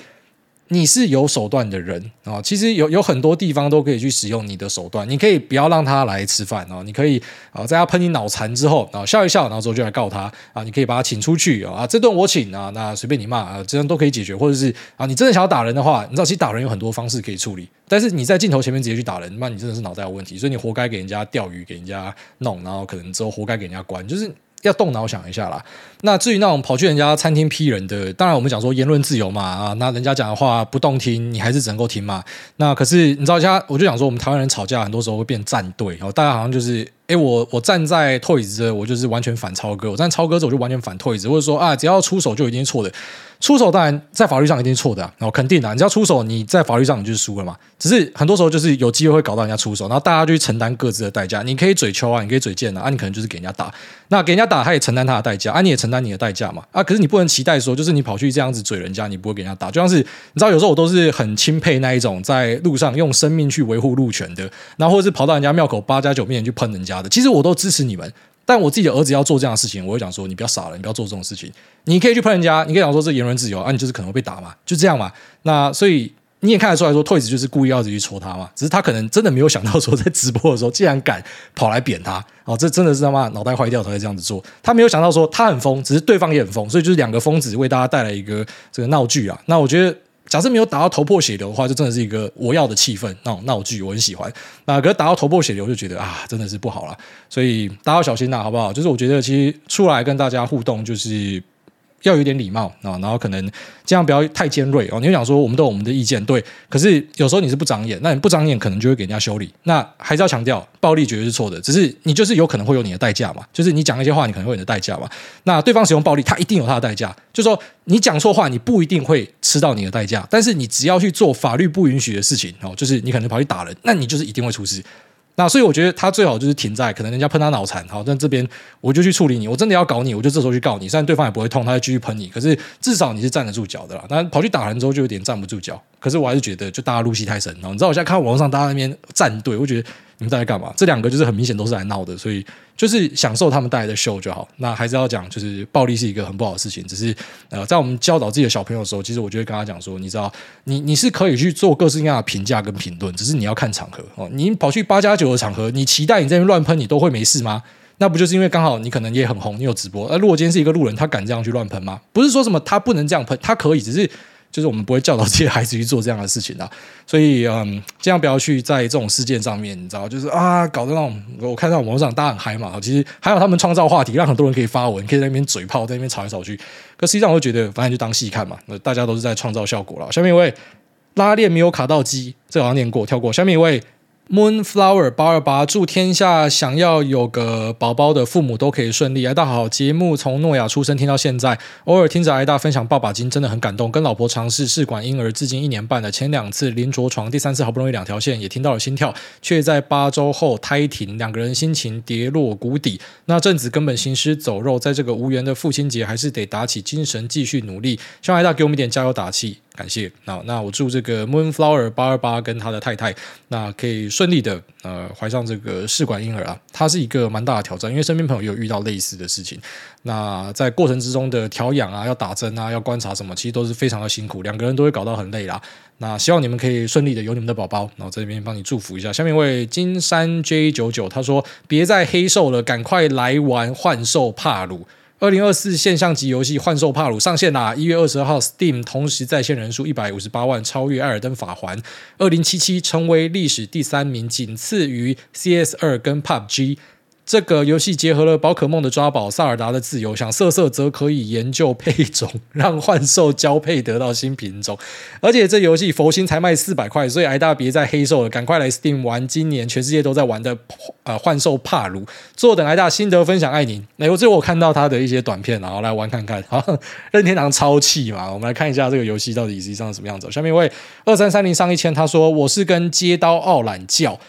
你是有手段的人啊，其实有有很多地方都可以去使用你的手段。你可以不要让他来吃饭啊，你可以啊，在他喷你脑残之后啊，笑一笑，然后之后就来告他啊。你可以把他请出去啊，这顿我请啊，那随便你骂啊，这样都可以解决。或者是啊，你真的想要打人的话，你知道其实打人有很多方式可以处理，但是你在镜头前面直接去打人，那你真的是脑袋有问题，所以你活该给人家钓鱼，给人家弄，然后可能之后活该给人家关，就是。要动脑想一下啦。那至于那种跑去人家餐厅批人的，当然我们讲说言论自由嘛啊，那人家讲的话不动听，你还是只能够听嘛。那可是你知道，现在我就讲说，我们台湾人吵架很多时候会变站队，然后大家好像就是。哎，我我站在 Toys，我就是完全反超哥；我站超哥这，我就完全反 Toys。或者说啊，只要出手就一定是错的，出手当然在法律上一定是错的啊，然后肯定的，你只要出手，你在法律上你就是输了嘛。只是很多时候就是有机会会搞到人家出手，然后大家就去承担各自的代价。你可以嘴秋啊，你可以嘴贱啊，啊，你可能就是给人家打，那给人家打，他也承担他的代价啊，你也承担你的代价嘛啊。可是你不能期待说，就是你跑去这样子嘴人家，你不会给人家打。就像是你知道，有时候我都是很钦佩那一种在路上用生命去维护路权的，然后或者是跑到人家庙口八家九面前去喷人家的。其实我都支持。你们，但我自己的儿子要做这样的事情，我会讲说：你不要傻了，你不要做这种事情。你可以去喷人家，你可以讲说这言论自由啊，你就是可能会被打嘛，就这样嘛。那所以你也看得出来说，Toys 就是故意要去戳他嘛，只是他可能真的没有想到说，在直播的时候竟然敢跑来扁他哦，这真的是他妈脑袋坏掉才会这样子做。他没有想到说他很疯，只是对方也很疯，所以就是两个疯子为大家带来一个这个闹剧啊。那我觉得。假设没有打到头破血流的话，就真的是一个我要的气氛那种闹剧，我很喜欢。那可是打到头破血流，就觉得啊，真的是不好了。所以大家要小心呐，好不好？就是我觉得其实出来跟大家互动，就是。要有点礼貌啊，然后可能这样不要太尖锐哦。你就讲说我们都有我们的意见，对，可是有时候你是不长眼，那你不长眼可能就会给人家修理。那还是要强调，暴力绝对是错的，只是你就是有可能会有你的代价嘛，就是你讲一些话，你可能会有你的代价嘛。那对方使用暴力，他一定有他的代价。就是说你讲错话，你不一定会吃到你的代价，但是你只要去做法律不允许的事情哦，就是你可能跑去打人，那你就是一定会出事。那所以我觉得他最好就是停在可能人家喷他脑残，好，但这边我就去处理你，我真的要搞你，我就这时候去告你，虽然对方也不会痛，他会继续喷你，可是至少你是站得住脚的啦。那跑去打人之后就有点站不住脚，可是我还是觉得就大家入戏太深，然后你知道我现在看网络上大家那边站队，我觉得。你们在干嘛？这两个就是很明显都是来闹的，所以就是享受他们带来的秀就好。那还是要讲，就是暴力是一个很不好的事情。只是呃，在我们教导自己的小朋友的时候，其实我就会跟他讲说，你知道，你你是可以去做各式各样的评价跟评论，只是你要看场合哦。你跑去八加九的场合，你期待你这边乱喷，你都会没事吗？那不就是因为刚好你可能也很红，你有直播。那如果今天是一个路人，他敢这样去乱喷吗？不是说什么他不能这样喷，他可以，只是。就是我们不会教导这些孩子去做这样的事情的，所以嗯，尽量不要去在这种事件上面，你知道，就是啊，搞得那种我看到网上大家很嗨嘛，其实还有他们创造话题，让很多人可以发文，可以在那边嘴炮，在那边吵来吵去。可实际上，我觉得反正就当戏看嘛，那大家都是在创造效果了。下面一位拉链没有卡到机，这好像念过，跳过。下面一位。Moonflower 八二八，祝天下想要有个宝宝的父母都可以顺利。癌大好，节目从诺亚出生听到现在，偶尔听着挨大分享爸爸经，真的很感动。跟老婆尝试试管婴儿，至今一年半了，前两次临着床，第三次好不容易两条线，也听到了心跳，却在八周后胎停，两个人心情跌落谷底。那阵子根本行尸走肉，在这个无缘的父亲节，还是得打起精神继续努力。希望挨大给我们一点加油打气。感谢，那那我祝这个 Moonflower 八二八跟他的太太，那可以顺利的呃怀上这个试管婴儿啊，他是一个蛮大的挑战，因为身边朋友也有遇到类似的事情。那在过程之中的调养啊，要打针啊，要观察什么，其实都是非常的辛苦，两个人都会搞到很累啦。那希望你们可以顺利的有你们的宝宝，然后这边帮你祝福一下。下面一位金山 J 九九他说：别再黑瘦了，赶快来玩幻兽帕鲁。二零二四现象级游戏《幻兽帕鲁》上线啦！一月二十二号，Steam 同时在线人数一百五十八万，超越《艾尔登法环》。二零七七成为历史第三名，仅次于 CS 二跟 PUBG。这个游戏结合了宝可梦的抓宝、萨尔达的自由，想色色则可以研究配种，让幻兽交配得到新品种。而且这游戏佛心才卖四百块，所以挨大别再黑售了，赶快来 Steam 玩今年全世界都在玩的呃幻兽帕鲁。坐等挨大心得分享，爱您。哎，我最后我看到他的一些短片，然后来玩看看。好，任天堂超气嘛，我们来看一下这个游戏到底实际上是什么样子。下面一位二三三零上一千，他说我是跟街刀傲懒叫。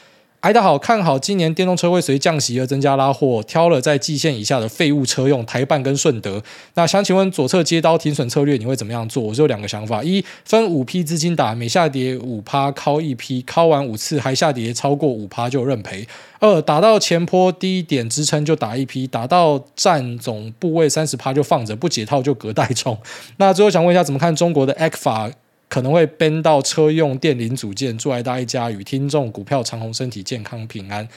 挨大好，看好今年电动车会随降息而增加拉货，挑了在季线以下的废物车用台半跟顺德。那想请问左侧街刀停损策略你会怎么样做？我只有两个想法：一分五批资金打，每下跌五趴敲一批，敲完五次还下跌超过五趴就认赔；二打到前波低点支撑就打一批，打到占总部位三十趴就放着，不解套就隔代冲。那最后想问一下，怎么看中国的 ECFA？可能会编到车用电零组件，祝挨大家与听众股票长虹，身体健康平安。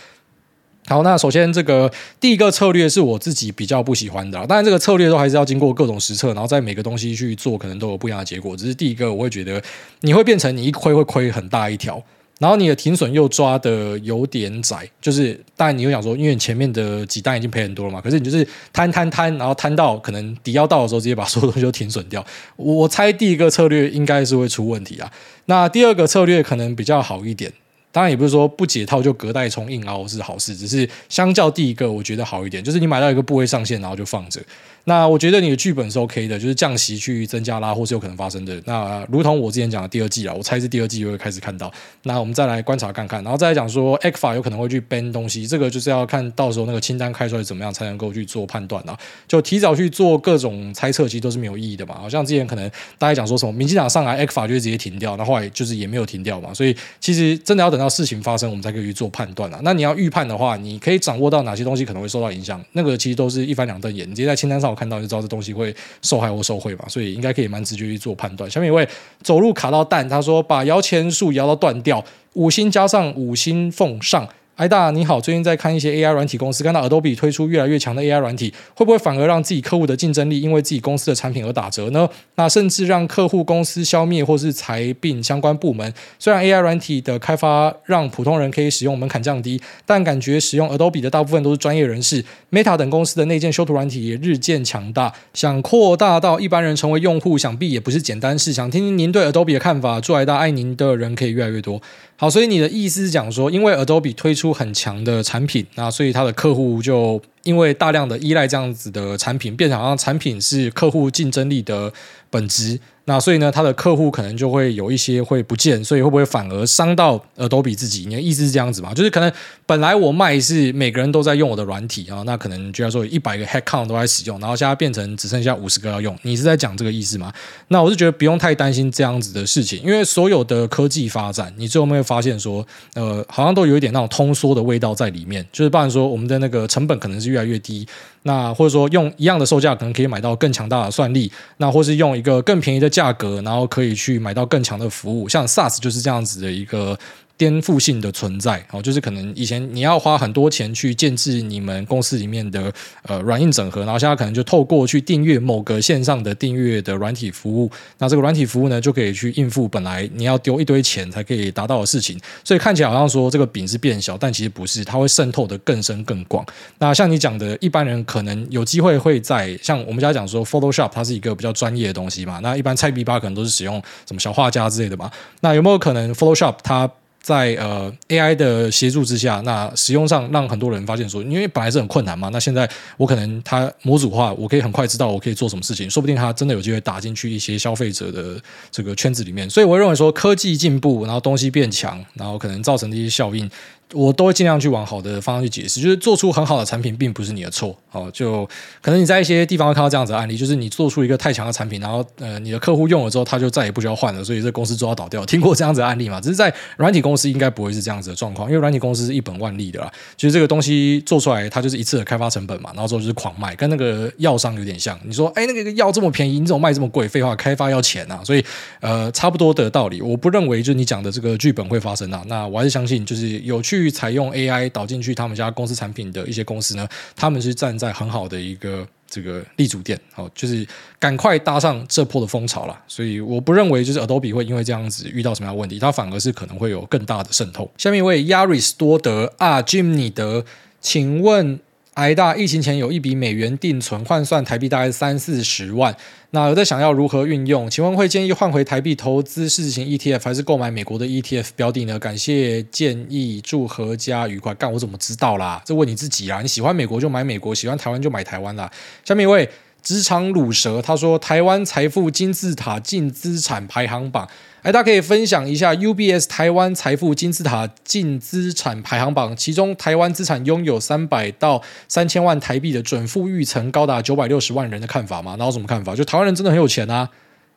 好，那首先这个第一个策略是我自己比较不喜欢的，当然这个策略都还是要经过各种实测，然后在每个东西去做，可能都有不一样的结果。只是第一个，我会觉得你会变成你一亏会亏很大一条。然后你的停损又抓的有点窄，就是当然你又想说，因为你前面的几单已经赔很多了嘛，可是你就是摊摊摊，然后摊到可能底要到的时候，直接把所有东西都停损掉。我猜第一个策略应该是会出问题啊。那第二个策略可能比较好一点，当然也不是说不解套就隔代冲硬凹是好事，只是相较第一个我觉得好一点，就是你买到一个部位上限，然后就放着。那我觉得你的剧本是 OK 的，就是降息去增加拉货是有可能发生的。那如同我之前讲的第二季啊，我猜是第二季就会开始看到。那我们再来观察看看，然后再来讲说 ECFA 有可能会去 ban 东西，这个就是要看到时候那个清单开出来怎么样才能够去做判断啊。就提早去做各种猜测，其实都是没有意义的嘛。好像之前可能大家讲说什么民进党上来 ECFA 就会直接停掉，那后来就是也没有停掉嘛。所以其实真的要等到事情发生，我们才可以去做判断啊。那你要预判的话，你可以掌握到哪些东西可能会受到影响，那个其实都是一翻两瞪眼，你直接在清单上看到就知道这东西。会受害或受贿嘛，所以应该可以蛮直觉去做判断。下面一位走路卡到蛋，他说把摇钱树摇到断掉，五星加上五星奉上。艾大你好，最近在看一些 AI 软体公司，看到 Adobe 推出越来越强的 AI 软体，会不会反而让自己客户的竞争力因为自己公司的产品而打折呢？那甚至让客户公司消灭或是裁并相关部门。虽然 AI 软体的开发让普通人可以使用门槛降低，但感觉使用 Adobe 的大部分都是专业人士。Meta 等公司的内建修图软体也日渐强大，想扩大到一般人成为用户，想必也不是简单事。想听听您对 Adobe 的看法，祝艾大爱您的人可以越来越多。好，所以你的意思是讲说，因为 Adobe 推出很强的产品，那所以他的客户就因为大量的依赖这样子的产品，变成好像产品是客户竞争力的本质。那所以呢，他的客户可能就会有一些会不见，所以会不会反而伤到 Adobe 自己？你的意思是这样子吗？就是可能本来我卖是每个人都在用我的软体啊，那可能就要说一百个 head count 都在使用，然后现在变成只剩下五十个要用，你是在讲这个意思吗？那我是觉得不用太担心这样子的事情，因为所有的科技发展，你最后会发现说，呃，好像都有一点那种通缩的味道在里面，就是不然说我们的那个成本可能是越来越低。那或者说用一样的售价，可能可以买到更强大的算力，那或是用一个更便宜的价格，然后可以去买到更强的服务，像 SaaS 就是这样子的一个。颠覆性的存在，哦，就是可能以前你要花很多钱去建置你们公司里面的呃软硬整合，然后现在可能就透过去订阅某个线上的订阅的软体服务，那这个软体服务呢就可以去应付本来你要丢一堆钱才可以达到的事情，所以看起来好像说这个饼是变小，但其实不是，它会渗透得更深更广。那像你讲的，一般人可能有机会会在像我们家讲说 Photoshop，它是一个比较专业的东西嘛，那一般菜逼吧可能都是使用什么小画家之类的嘛，那有没有可能 Photoshop 它在呃 AI 的协助之下，那使用上让很多人发现说，因为本来是很困难嘛，那现在我可能它模组化，我可以很快知道我可以做什么事情，说不定它真的有机会打进去一些消费者的这个圈子里面。所以我认为说，科技进步，然后东西变强，然后可能造成的一些效应。我都会尽量去往好的方向去解释，就是做出很好的产品，并不是你的错哦。就可能你在一些地方会看到这样子的案例，就是你做出一个太强的产品，然后呃，你的客户用了之后，他就再也不需要换了，所以这公司做到倒掉。听过这样子的案例吗？只是在软体公司应该不会是这样子的状况，因为软体公司是一本万利的啦。就是这个东西做出来，它就是一次的开发成本嘛，然后之后就是狂卖，跟那个药商有点像。你说，哎，那个药这么便宜，你怎么卖这么贵？废话，开发要钱啊，所以呃，差不多的道理。我不认为就是你讲的这个剧本会发生啊。那我还是相信，就是有去采用 AI。导进去他们家公司产品的一些公司呢，他们是站在很好的一个这个立足点，好，就是赶快搭上这波的风潮了。所以我不认为就是 Adobe 会因为这样子遇到什么样的问题，它反而是可能会有更大的渗透。下面一位 Yaris 多德啊，Jim 你德，请问挨大疫情前有一笔美元定存，换算台币大概三四十万。那有在想要如何运用？请问会建议换回台币投资世行 ETF，还是购买美国的 ETF 标的呢？感谢建议，祝阖家愉快。干，我怎么知道啦？这问你自己啦。你喜欢美国就买美国，喜欢台湾就买台湾啦。下面一位职场鲁蛇，他说台湾财富金字塔净资产排行榜。哎，大家可以分享一下 UBS 台湾财富金字塔净资产排行榜，其中台湾资产拥有三百到三千万台币的准富裕层高达九百六十万人的看法吗？那有什么看法？就台湾人真的很有钱啊。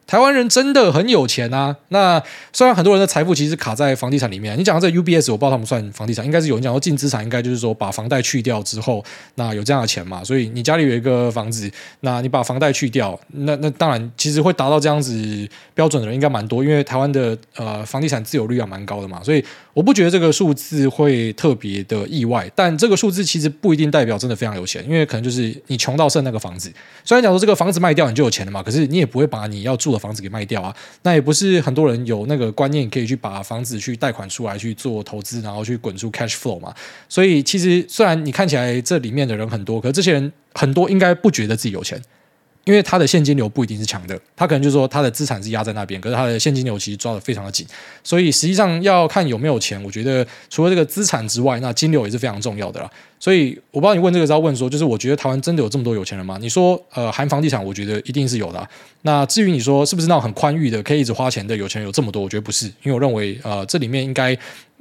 台湾人真的很有钱啊！那虽然很多人的财富其实卡在房地产里面，你讲到这 UBS，我不知道他们算房地产，应该是有人讲说净资产，应该就是说把房贷去掉之后，那有这样的钱嘛？所以你家里有一个房子，那你把房贷去掉，那那当然其实会达到这样子标准的人应该蛮多，因为台湾的呃房地产自有率还蛮高的嘛，所以我不觉得这个数字会特别的意外。但这个数字其实不一定代表真的非常有钱，因为可能就是你穷到剩那个房子。虽然讲说这个房子卖掉你就有钱了嘛，可是你也不会把你要住的房子给卖掉啊，那也不是很多人有那个观念可以去把房子去贷款出来去做投资，然后去滚出 cash flow 嘛。所以其实虽然你看起来这里面的人很多，可这些人很多应该不觉得自己有钱。因为他的现金流不一定是强的，他可能就是说他的资产是压在那边，可是他的现金流其实抓得非常的紧，所以实际上要看有没有钱。我觉得除了这个资产之外，那金流也是非常重要的啦。所以我不知道你问这个是要问说，就是我觉得台湾真的有这么多有钱人吗？你说呃，含房地产，我觉得一定是有的。那至于你说是不是那种很宽裕的，可以一直花钱的有钱人有这么多？我觉得不是，因为我认为呃，这里面应该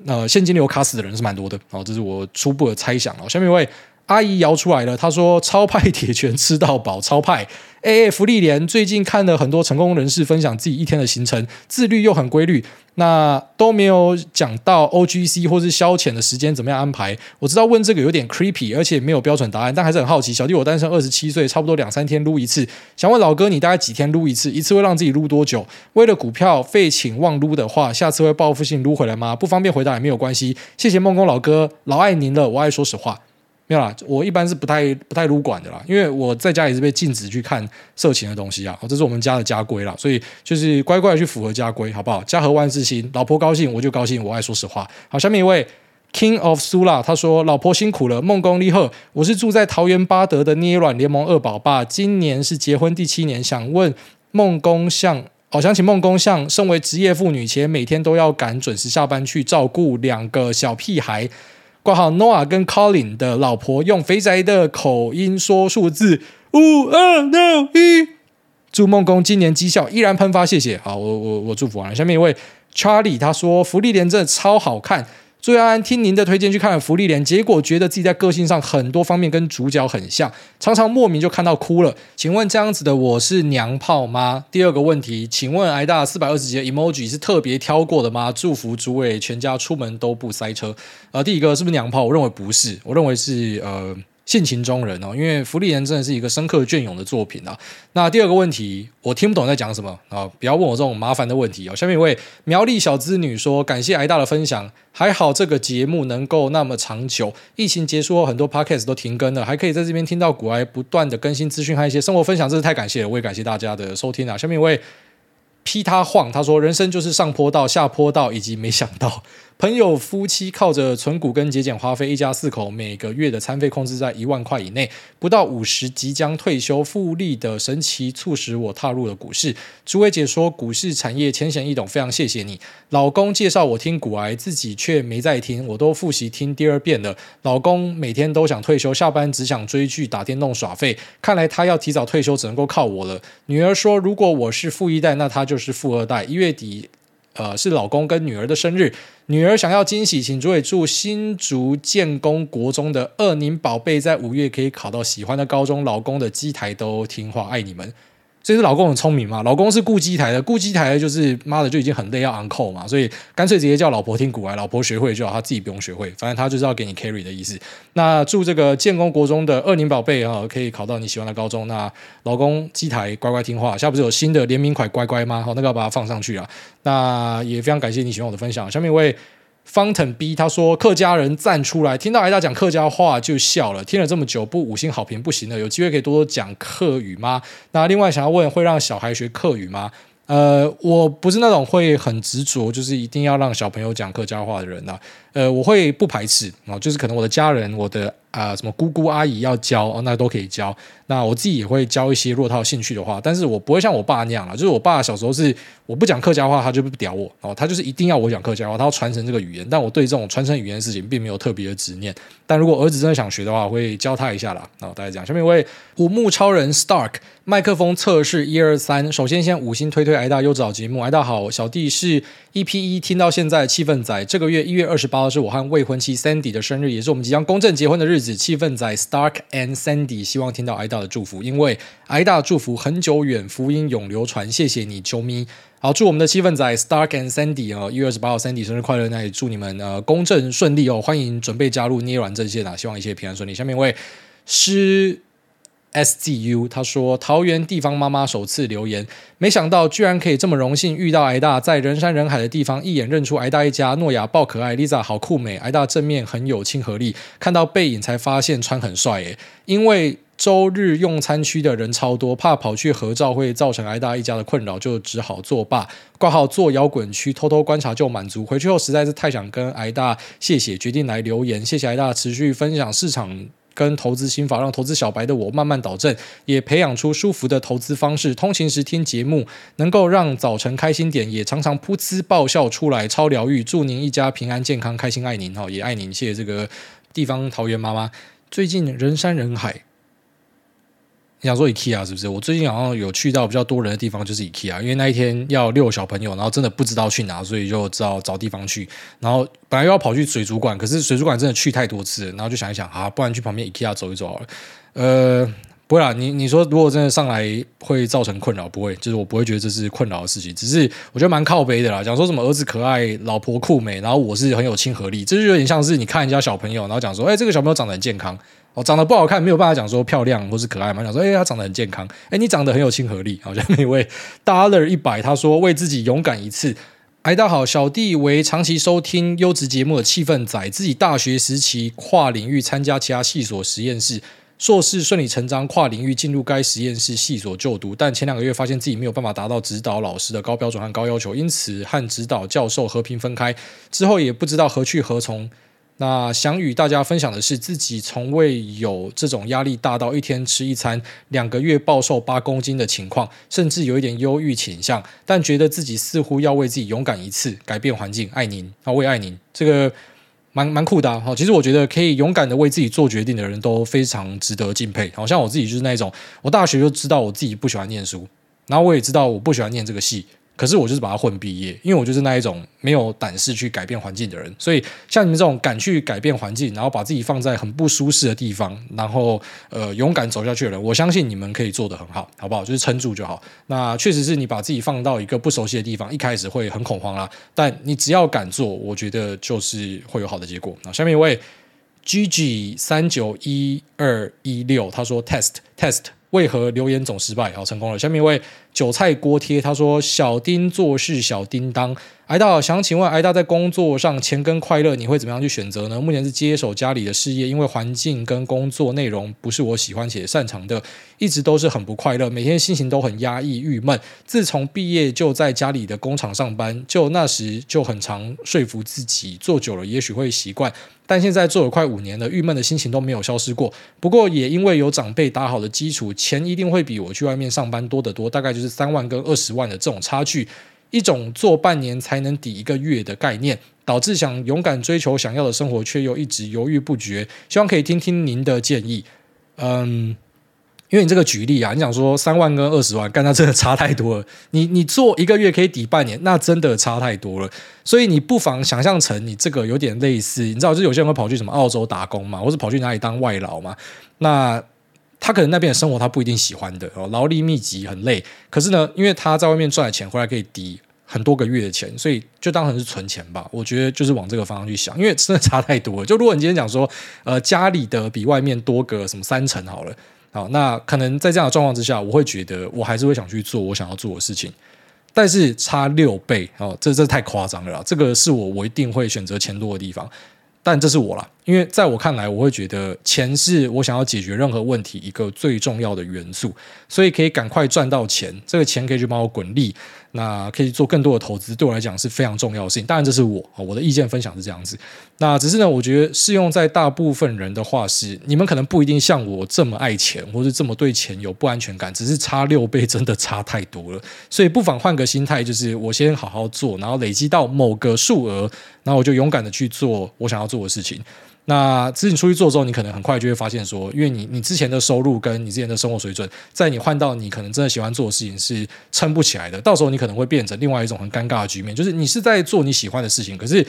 呃现金流卡死的人是蛮多的。然后这是我初步的猜想哦。下面一位。阿姨摇出来了，她说：“超派铁拳吃到饱，超派。” A A，福利连最近看了很多成功人士分享自己一天的行程，自律又很规律，那都没有讲到 OGC 或是消遣的时间怎么样安排。我知道问这个有点 creepy，而且没有标准答案，但还是很好奇。小弟我单身二十七岁，差不多两三天撸一次，想问老哥你大概几天撸一次？一次会让自己撸多久？为了股票废寝忘撸的话，下次会报复性撸回来吗？不方便回答也没有关系。谢谢梦工老哥，老爱您了，我爱说实话。没有啦，我一般是不太不太撸管的啦，因为我在家也是被禁止去看色情的东西啊，这是我们家的家规啦，所以就是乖乖的去符合家规，好不好？家和万事兴，老婆高兴我就高兴，我爱说实话。好，下面一位 King of Sula，他说老婆辛苦了，孟工立贺，我是住在桃园八德的捏软联盟二宝爸，今年是结婚第七年，想问孟工像，好、哦、想请孟工像身为职业妇女且每天都要赶准时下班去照顾两个小屁孩。挂号 Noah 跟 Colin 的老婆用肥宅的口音说数字五二六一，祝梦工今年绩效依然喷发，谢谢。好，我我我祝福完了。下面一位 Charlie 他说福利连真的超好看。最安听您的推荐去看了《芙莉莲》，结果觉得自己在个性上很多方面跟主角很像，常常莫名就看到哭了。请问这样子的我是娘炮吗？第二个问题，请问挨大四百二十级的 emoji 是特别挑过的吗？祝福诸位全家出门都不塞车。呃，第一个是不是娘炮？我认为不是，我认为是呃。性情中人哦，因为《福利人》真的是一个深刻隽永的作品啊。那第二个问题，我听不懂在讲什么啊！不要问我这种麻烦的问题哦。下面一位苗栗小资女说：“感谢挨大的分享，还好这个节目能够那么长久。疫情结束后，很多 podcast 都停更了，还可以在这边听到古癌不断的更新资讯和一些生活分享，真是太感谢了。我也感谢大家的收听啊。下面一位劈他晃，他说：“人生就是上坡道、下坡道，以及没想到。”朋友夫妻靠着存股跟节俭花费，一家四口每个月的餐费控制在一万块以内，不到五十即将退休复利的神奇，促使我踏入了股市。朱伟解说股市产业浅显易懂，非常谢谢你。老公介绍我听股癌，自己却没在听，我都复习听第二遍了。老公每天都想退休，下班只想追剧、打电动耍废，看来他要提早退休，只能够靠我了。女儿说，如果我是富一代，那他就是富二代。一月底。呃，是老公跟女儿的生日，女儿想要惊喜，请诸位祝新竹建工国中的二宁宝贝在五月可以考到喜欢的高中，老公的机台都听话，爱你们。所以是老公很聪明嘛，老公是顾机台的，顾机台就是妈的就已经很累要 on call 嘛，所以干脆直接叫老婆听股癌，老婆学会就好，他自己不用学会，反正他就是要给你 carry 的意思。那祝这个建工国中的二宁宝贝啊，可以考到你喜欢的高中。那老公机台乖乖听话，下不是有新的联名款乖乖吗？好，那个要把它放上去啊。那也非常感谢你喜欢我的分享。下面一位。方腾 B 他说客家人站出来，听到挨大讲客家话就笑了。听了这么久，不五星好评不行了。有机会可以多多讲客语吗？那另外想要问，会让小孩学客语吗？呃，我不是那种会很执着，就是一定要让小朋友讲客家话的人呐、啊。呃，我会不排斥啊，就是可能我的家人、我的啊、什么姑姑阿姨要教哦，那都可以教。那我自己也会教一些，如果他有兴趣的话，但是我不会像我爸那样啦，就是我爸小时候是我不讲客家话，他就不屌我哦，他就是一定要我讲客家话，他要传承这个语言。但我对这种传承语言的事情并没有特别的执念。但如果儿子真的想学的话，我会教他一下啦。然后大家讲，下面一位五木超人 Stark 麦克风测试一二三，首先先五星推推挨大优质好节目，挨大好，小弟是 EP 一听到现在气氛仔，这个月一月二十八号是我和未婚妻 Sandy 的生日，也是我们即将公证结婚的日子，气氛仔 Stark and Sandy 希望听到挨大的祝福，因为挨大祝福很久远，福音永流传。谢谢你，啾咪。好，祝我们的气氛仔 Stark and Sandy 哦，一月二十八号 Sandy 生日快乐！那也祝你们呃公证顺利哦，欢迎准备加入捏软阵线啊，希望一切平安顺利。下面一位 S G U，他说桃园地方妈妈首次留言，没想到居然可以这么荣幸遇到挨大，在人山人海的地方一眼认出挨大一家，诺亚爆可爱，Lisa 好酷美，挨大正面很有亲和力，看到背影才发现穿很帅耶，因为。周日用餐区的人超多，怕跑去合照会造成挨大一家的困扰，就只好作罢。挂号做摇滚区，偷偷观察就满足。回去后实在是太想跟挨大谢谢，决定来留言。谢谢挨大持续分享市场跟投资心法，让投资小白的我慢慢导正，也培养出舒服的投资方式。通勤时听节目，能够让早晨开心点，也常常噗呲爆笑出来，超疗愈。祝您一家平安健康，开心爱您哈，也爱您。谢谢这个地方桃园妈妈，最近人山人海。你想说 IKEA 是不是？我最近好像有去到比较多人的地方，就是 IKEA，因为那一天要遛小朋友，然后真的不知道去哪，所以就知道找地方去。然后本来又要跑去水族馆，可是水族馆真的去太多次，然后就想一想啊，不然去旁边 IKEA 走一走好了。呃，不会啦，你你说如果真的上来会造成困扰，不会，就是我不会觉得这是困扰的事情，只是我觉得蛮靠背的啦。讲说什么儿子可爱，老婆酷美，然后我是很有亲和力，这就有点像是你看人家小朋友，然后讲说，哎，这个小朋友长得很健康。哦，长得不好看，没有办法讲说漂亮或是可爱嘛。讲说，哎，他长得很健康，哎，你长得很有亲和力。好像那位 Dollar 一百，他说为自己勇敢一次。挨大家好，小弟为长期收听优质节目的气氛仔，自己大学时期跨领域参加其他系所实验室，硕士顺理成章跨领域进入该实验室系所就读，但前两个月发现自己没有办法达到指导老师的高标准和高要求，因此和指导教授和平分开，之后也不知道何去何从。那想与大家分享的是，自己从未有这种压力大到一天吃一餐，两个月暴瘦八公斤的情况，甚至有一点忧郁倾向，但觉得自己似乎要为自己勇敢一次，改变环境。爱您，啊，我也爱您，这个蛮蛮酷的啊。其实我觉得可以勇敢的为自己做决定的人都非常值得敬佩。好像我自己就是那种，我大学就知道我自己不喜欢念书，然后我也知道我不喜欢念这个系。可是我就是把它混毕业，因为我就是那一种没有胆识去改变环境的人。所以像你们这种敢去改变环境，然后把自己放在很不舒适的地方，然后呃勇敢走下去的人，我相信你们可以做得很好，好不好？就是撑住就好。那确实是你把自己放到一个不熟悉的地方，一开始会很恐慌啦。但你只要敢做，我觉得就是会有好的结果。那下面一位 GG 三九一二一六，他说 test test 为何留言总失败？好，成功了。下面一位。韭菜锅贴，他说：“小丁做事小叮当。”挨大想请问，挨大在工作上钱跟快乐，你会怎么样去选择呢？目前是接手家里的事业，因为环境跟工作内容不是我喜欢且擅长的，一直都是很不快乐，每天心情都很压抑郁闷。自从毕业就在家里的工厂上班，就那时就很常说服自己，做久了也许会习惯。但现在做了快五年了，郁闷的心情都没有消失过。不过也因为有长辈打好的基础，钱一定会比我去外面上班多得多，大概就是三万跟二十万的这种差距。一种做半年才能抵一个月的概念，导致想勇敢追求想要的生活，却又一直犹豫不决。希望可以听听您的建议。嗯，因为你这个举例啊，你想说三万跟二十万，干，那真的差太多了。你你做一个月可以抵半年，那真的差太多了。所以你不妨想象成你这个有点类似，你知道，就有些人会跑去什么澳洲打工嘛，或是跑去哪里当外劳嘛。那他可能那边的生活他不一定喜欢的哦，劳力密集很累。可是呢，因为他在外面赚的钱回来可以抵很多个月的钱，所以就当成是存钱吧。我觉得就是往这个方向去想，因为真的差太多了。就如果你今天讲说，呃，家里的比外面多个什么三成好了，好，那可能在这样的状况之下，我会觉得我还是会想去做我想要做的事情。但是差六倍哦，这这太夸张了啦。这个是我我一定会选择钱多的地方。但这是我啦，因为在我看来，我会觉得钱是我想要解决任何问题一个最重要的元素，所以可以赶快赚到钱，这个钱可以去帮我滚利。那可以做更多的投资，对我来讲是非常重要性。当然，这是我我的意见分享是这样子。那只是呢，我觉得适用在大部分人的话是，你们可能不一定像我这么爱钱，或是这么对钱有不安全感，只是差六倍真的差太多了。所以不妨换个心态，就是我先好好做，然后累积到某个数额，然后我就勇敢的去做我想要做的事情。那其实你出去做之后，你可能很快就会发现说，因为你你之前的收入跟你之前的生活水准，在你换到你可能真的喜欢做的事情是撑不起来的。到时候你可能会变成另外一种很尴尬的局面，就是你是在做你喜欢的事情，可是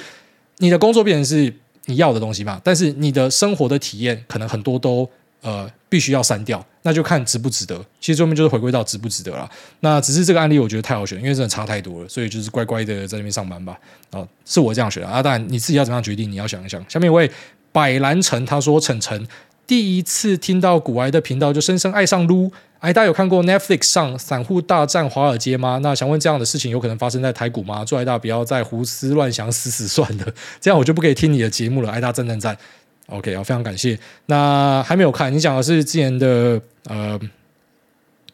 你的工作变成是你要的东西嘛，但是你的生活的体验可能很多都呃必须要删掉，那就看值不值得。其实最后面就是回归到值不值得了。那只是这个案例我觉得太好选，因为真的差太多了，所以就是乖乖的在那边上班吧。哦，是我这样选啊，当然你自己要怎么样决定，你要想一想。下面一位。百兰城他说：“晨晨第一次听到股癌的频道，就深深爱上撸。哎，大家有看过 Netflix 上《散户大战华尔街》吗？那想问这样的事情有可能发生在台股吗？祝爱大不要再胡思乱想，死死算了，这样我就不可以听你的节目了。爱大赞赞赞，OK 啊，非常感谢。那还没有看，你讲的是之前的呃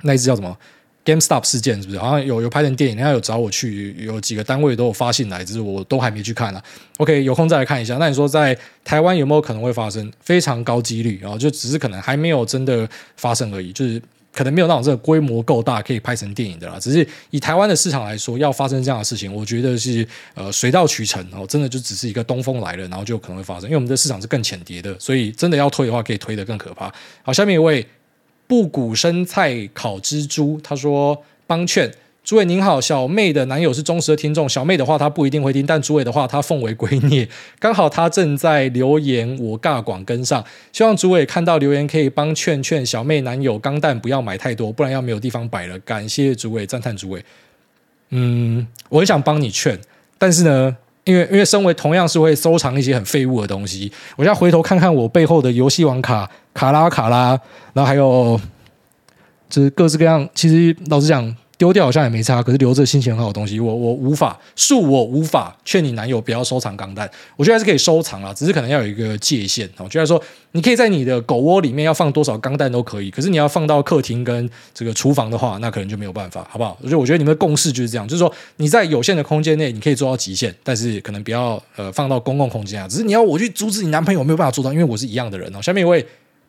那一只叫什么？” GameStop 事件是不是好像有有拍成电影？人家有找我去，有几个单位都有发信来，只是我都还没去看了。OK，有空再来看一下。那你说在台湾有没有可能会发生？非常高几率啊，就只是可能还没有真的发生而已。就是可能没有那种这个规模够大可以拍成电影的啦。只是以台湾的市场来说，要发生这样的事情，我觉得是呃水到渠成哦，真的就只是一个东风来了，然后就可能会发生。因为我们的市场是更浅碟的，所以真的要推的话，可以推得更可怕。好，下面一位。布谷生菜烤蜘蛛，他说：“帮劝诸位您好，小妹的男友是忠实的听众。小妹的话他不一定会听，但诸位的话他奉为圭臬。刚好他正在留言，我尬广跟上。希望诸位看到留言可以帮劝劝小妹男友钢蛋不要买太多，不然要没有地方摆了。感谢诸位，赞叹诸位。嗯，我很想帮你劝，但是呢。”因为因为身为同样是会收藏一些很废物的东西，我现在回头看看我背后的游戏王卡卡拉卡拉，然后还有就是各式各样。其实老实讲。丢掉好像也没差，可是留着心情很好的东西，我我无法，恕我无法劝你男友不要收藏钢弹。我觉得还是可以收藏啊，只是可能要有一个界限。我觉得说，你可以在你的狗窝里面要放多少钢弹都可以，可是你要放到客厅跟这个厨房的话，那可能就没有办法，好不好？所以我觉得你们的共识就是这样，就是说你在有限的空间内你可以做到极限，但是可能不要呃放到公共空间啊。只是你要我去阻止你男朋友，没有办法做到，因为我是一样的人哦。下面一位。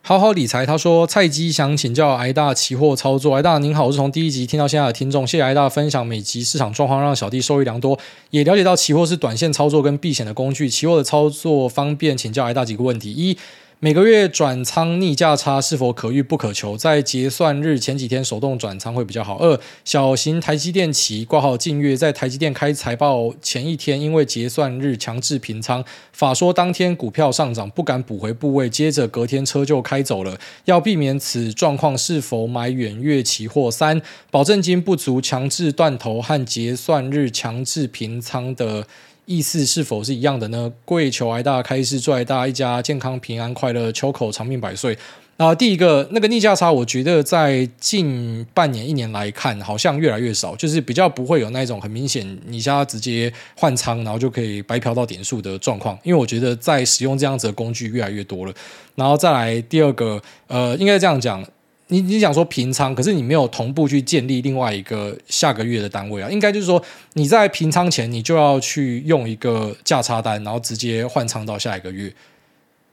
好好理财，他说菜鸡想请教挨大期货操作。挨大您好，我是从第一集听到现在的听众，谢谢挨大分享每集市场状况，让小弟受益良多，也了解到期货是短线操作跟避险的工具。期货的操作方便，请教挨大几个问题：一每个月转仓逆价差是否可遇不可求？在结算日前几天手动转仓会比较好。二、小型台积电期挂号近月，在台积电开财报前一天，因为结算日强制平仓，法说当天股票上涨，不敢补回部位，接着隔天车就开走了。要避免此状况，是否买远月期货？三、保证金不足强制断头和结算日强制平仓的。意思是否是一样的呢？跪求挨大开示，祝癌大一家健康平安快乐，秋口长命百岁。啊，第一个那个逆价差，我觉得在近半年一年来看，好像越来越少，就是比较不会有那种很明显，你家直接换仓，然后就可以白嫖到点数的状况。因为我觉得在使用这样子的工具越来越多了。然后再来第二个，呃，应该这样讲。你你想说平仓，可是你没有同步去建立另外一个下个月的单位啊？应该就是说你在平仓前，你就要去用一个价差单，然后直接换仓到下一个月。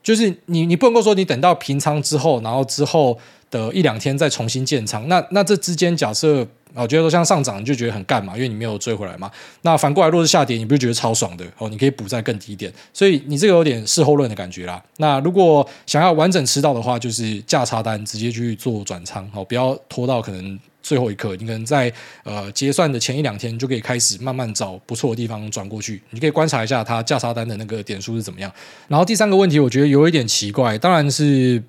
就是你你不能够说你等到平仓之后，然后之后的一两天再重新建仓。那那这之间假设。我觉得说像上涨你就觉得很干嘛，因为你没有追回来嘛。那反过来，若是下跌，你不是觉得超爽的哦？你可以补在更低点，所以你这个有点事后论的感觉啦。那如果想要完整吃到的话，就是价差单直接去做转仓哦，不要拖到可能最后一刻。你可能在呃结算的前一两天就可以开始慢慢找不错的地方转过去。你可以观察一下它价差单的那个点数是怎么样。然后第三个问题，我觉得有一点奇怪，当然是。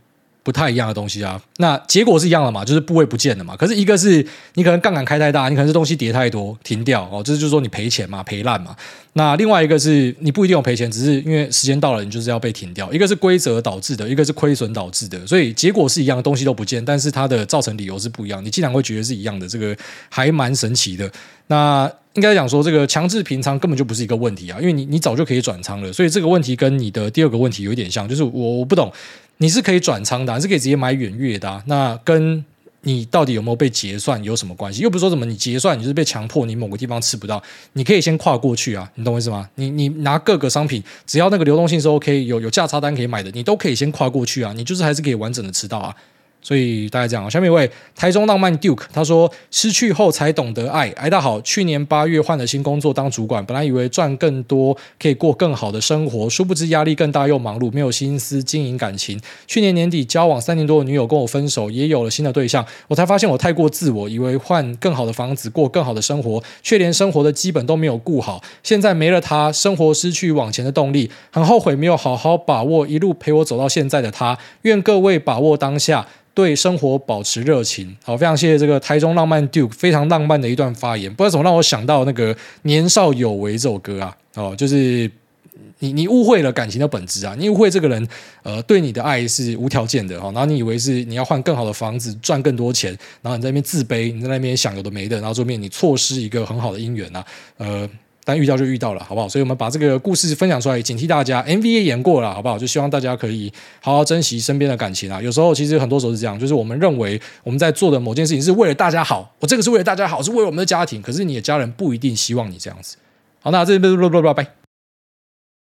不太一样的东西啊。那结果是一样的嘛，就是部位不见了嘛。可是一个是你可能杠杆开太大，你可能是东西叠太多停掉哦，这就是说你赔钱嘛，赔烂嘛。那另外一个是你不一定有赔钱，只是因为时间到了，你就是要被停掉。一个是规则导致的，一个是亏损导致的，所以结果是一样的，东西都不见，但是它的造成理由是不一样。你竟然会觉得是一样的，这个还蛮神奇的。那应该讲说，这个强制平仓根本就不是一个问题啊，因为你你早就可以转仓了，所以这个问题跟你的第二个问题有一点像，就是我我不懂，你是可以转仓的啊，是可以直接买远月的，那跟你到底有没有被结算有什么关系？又不是说什么你结算你就是被强迫，你某个地方吃不到，你可以先跨过去啊，你懂我意思吗？你你拿各个商品，只要那个流动性是 OK，有有价差单可以买的，你都可以先跨过去啊，你就是还是可以完整的吃到啊。所以大概这样，下面一位台中浪漫 Duke 他说，失去后才懂得爱。哎，大好，去年八月换了新工作当主管，本来以为赚更多可以过更好的生活，殊不知压力更大又忙碌，没有心思经营感情。去年年底交往三年多的女友跟我分手，也有了新的对象，我才发现我太过自我，以为换更好的房子过更好的生活，却连生活的基本都没有顾好。现在没了他，生活失去往前的动力，很后悔没有好好把握一路陪我走到现在的他。愿各位把握当下。对生活保持热情，好，非常谢谢这个台中浪漫 Duke 非常浪漫的一段发言。不知道怎么让我想到那个《年少有为》这首歌啊，哦，就是你你误会了感情的本质啊，你误会这个人呃对你的爱是无条件的哈，然后你以为是你要换更好的房子赚更多钱，然后你在那边自卑，你在那边想有的没的，然后后面你错失一个很好的姻缘啊，呃。但遇到就遇到了，好不好？所以我们把这个故事分享出来，警惕大家。M V A 演过了，好不好？就希望大家可以好好珍惜身边的感情啊。有时候其实很多时候是这样，就是我们认为我们在做的某件事情是为了大家好，我这个是为了大家好，是为了我们的家庭。可是你的家人不一定希望你这样子。好，那这边拜拜拜拜。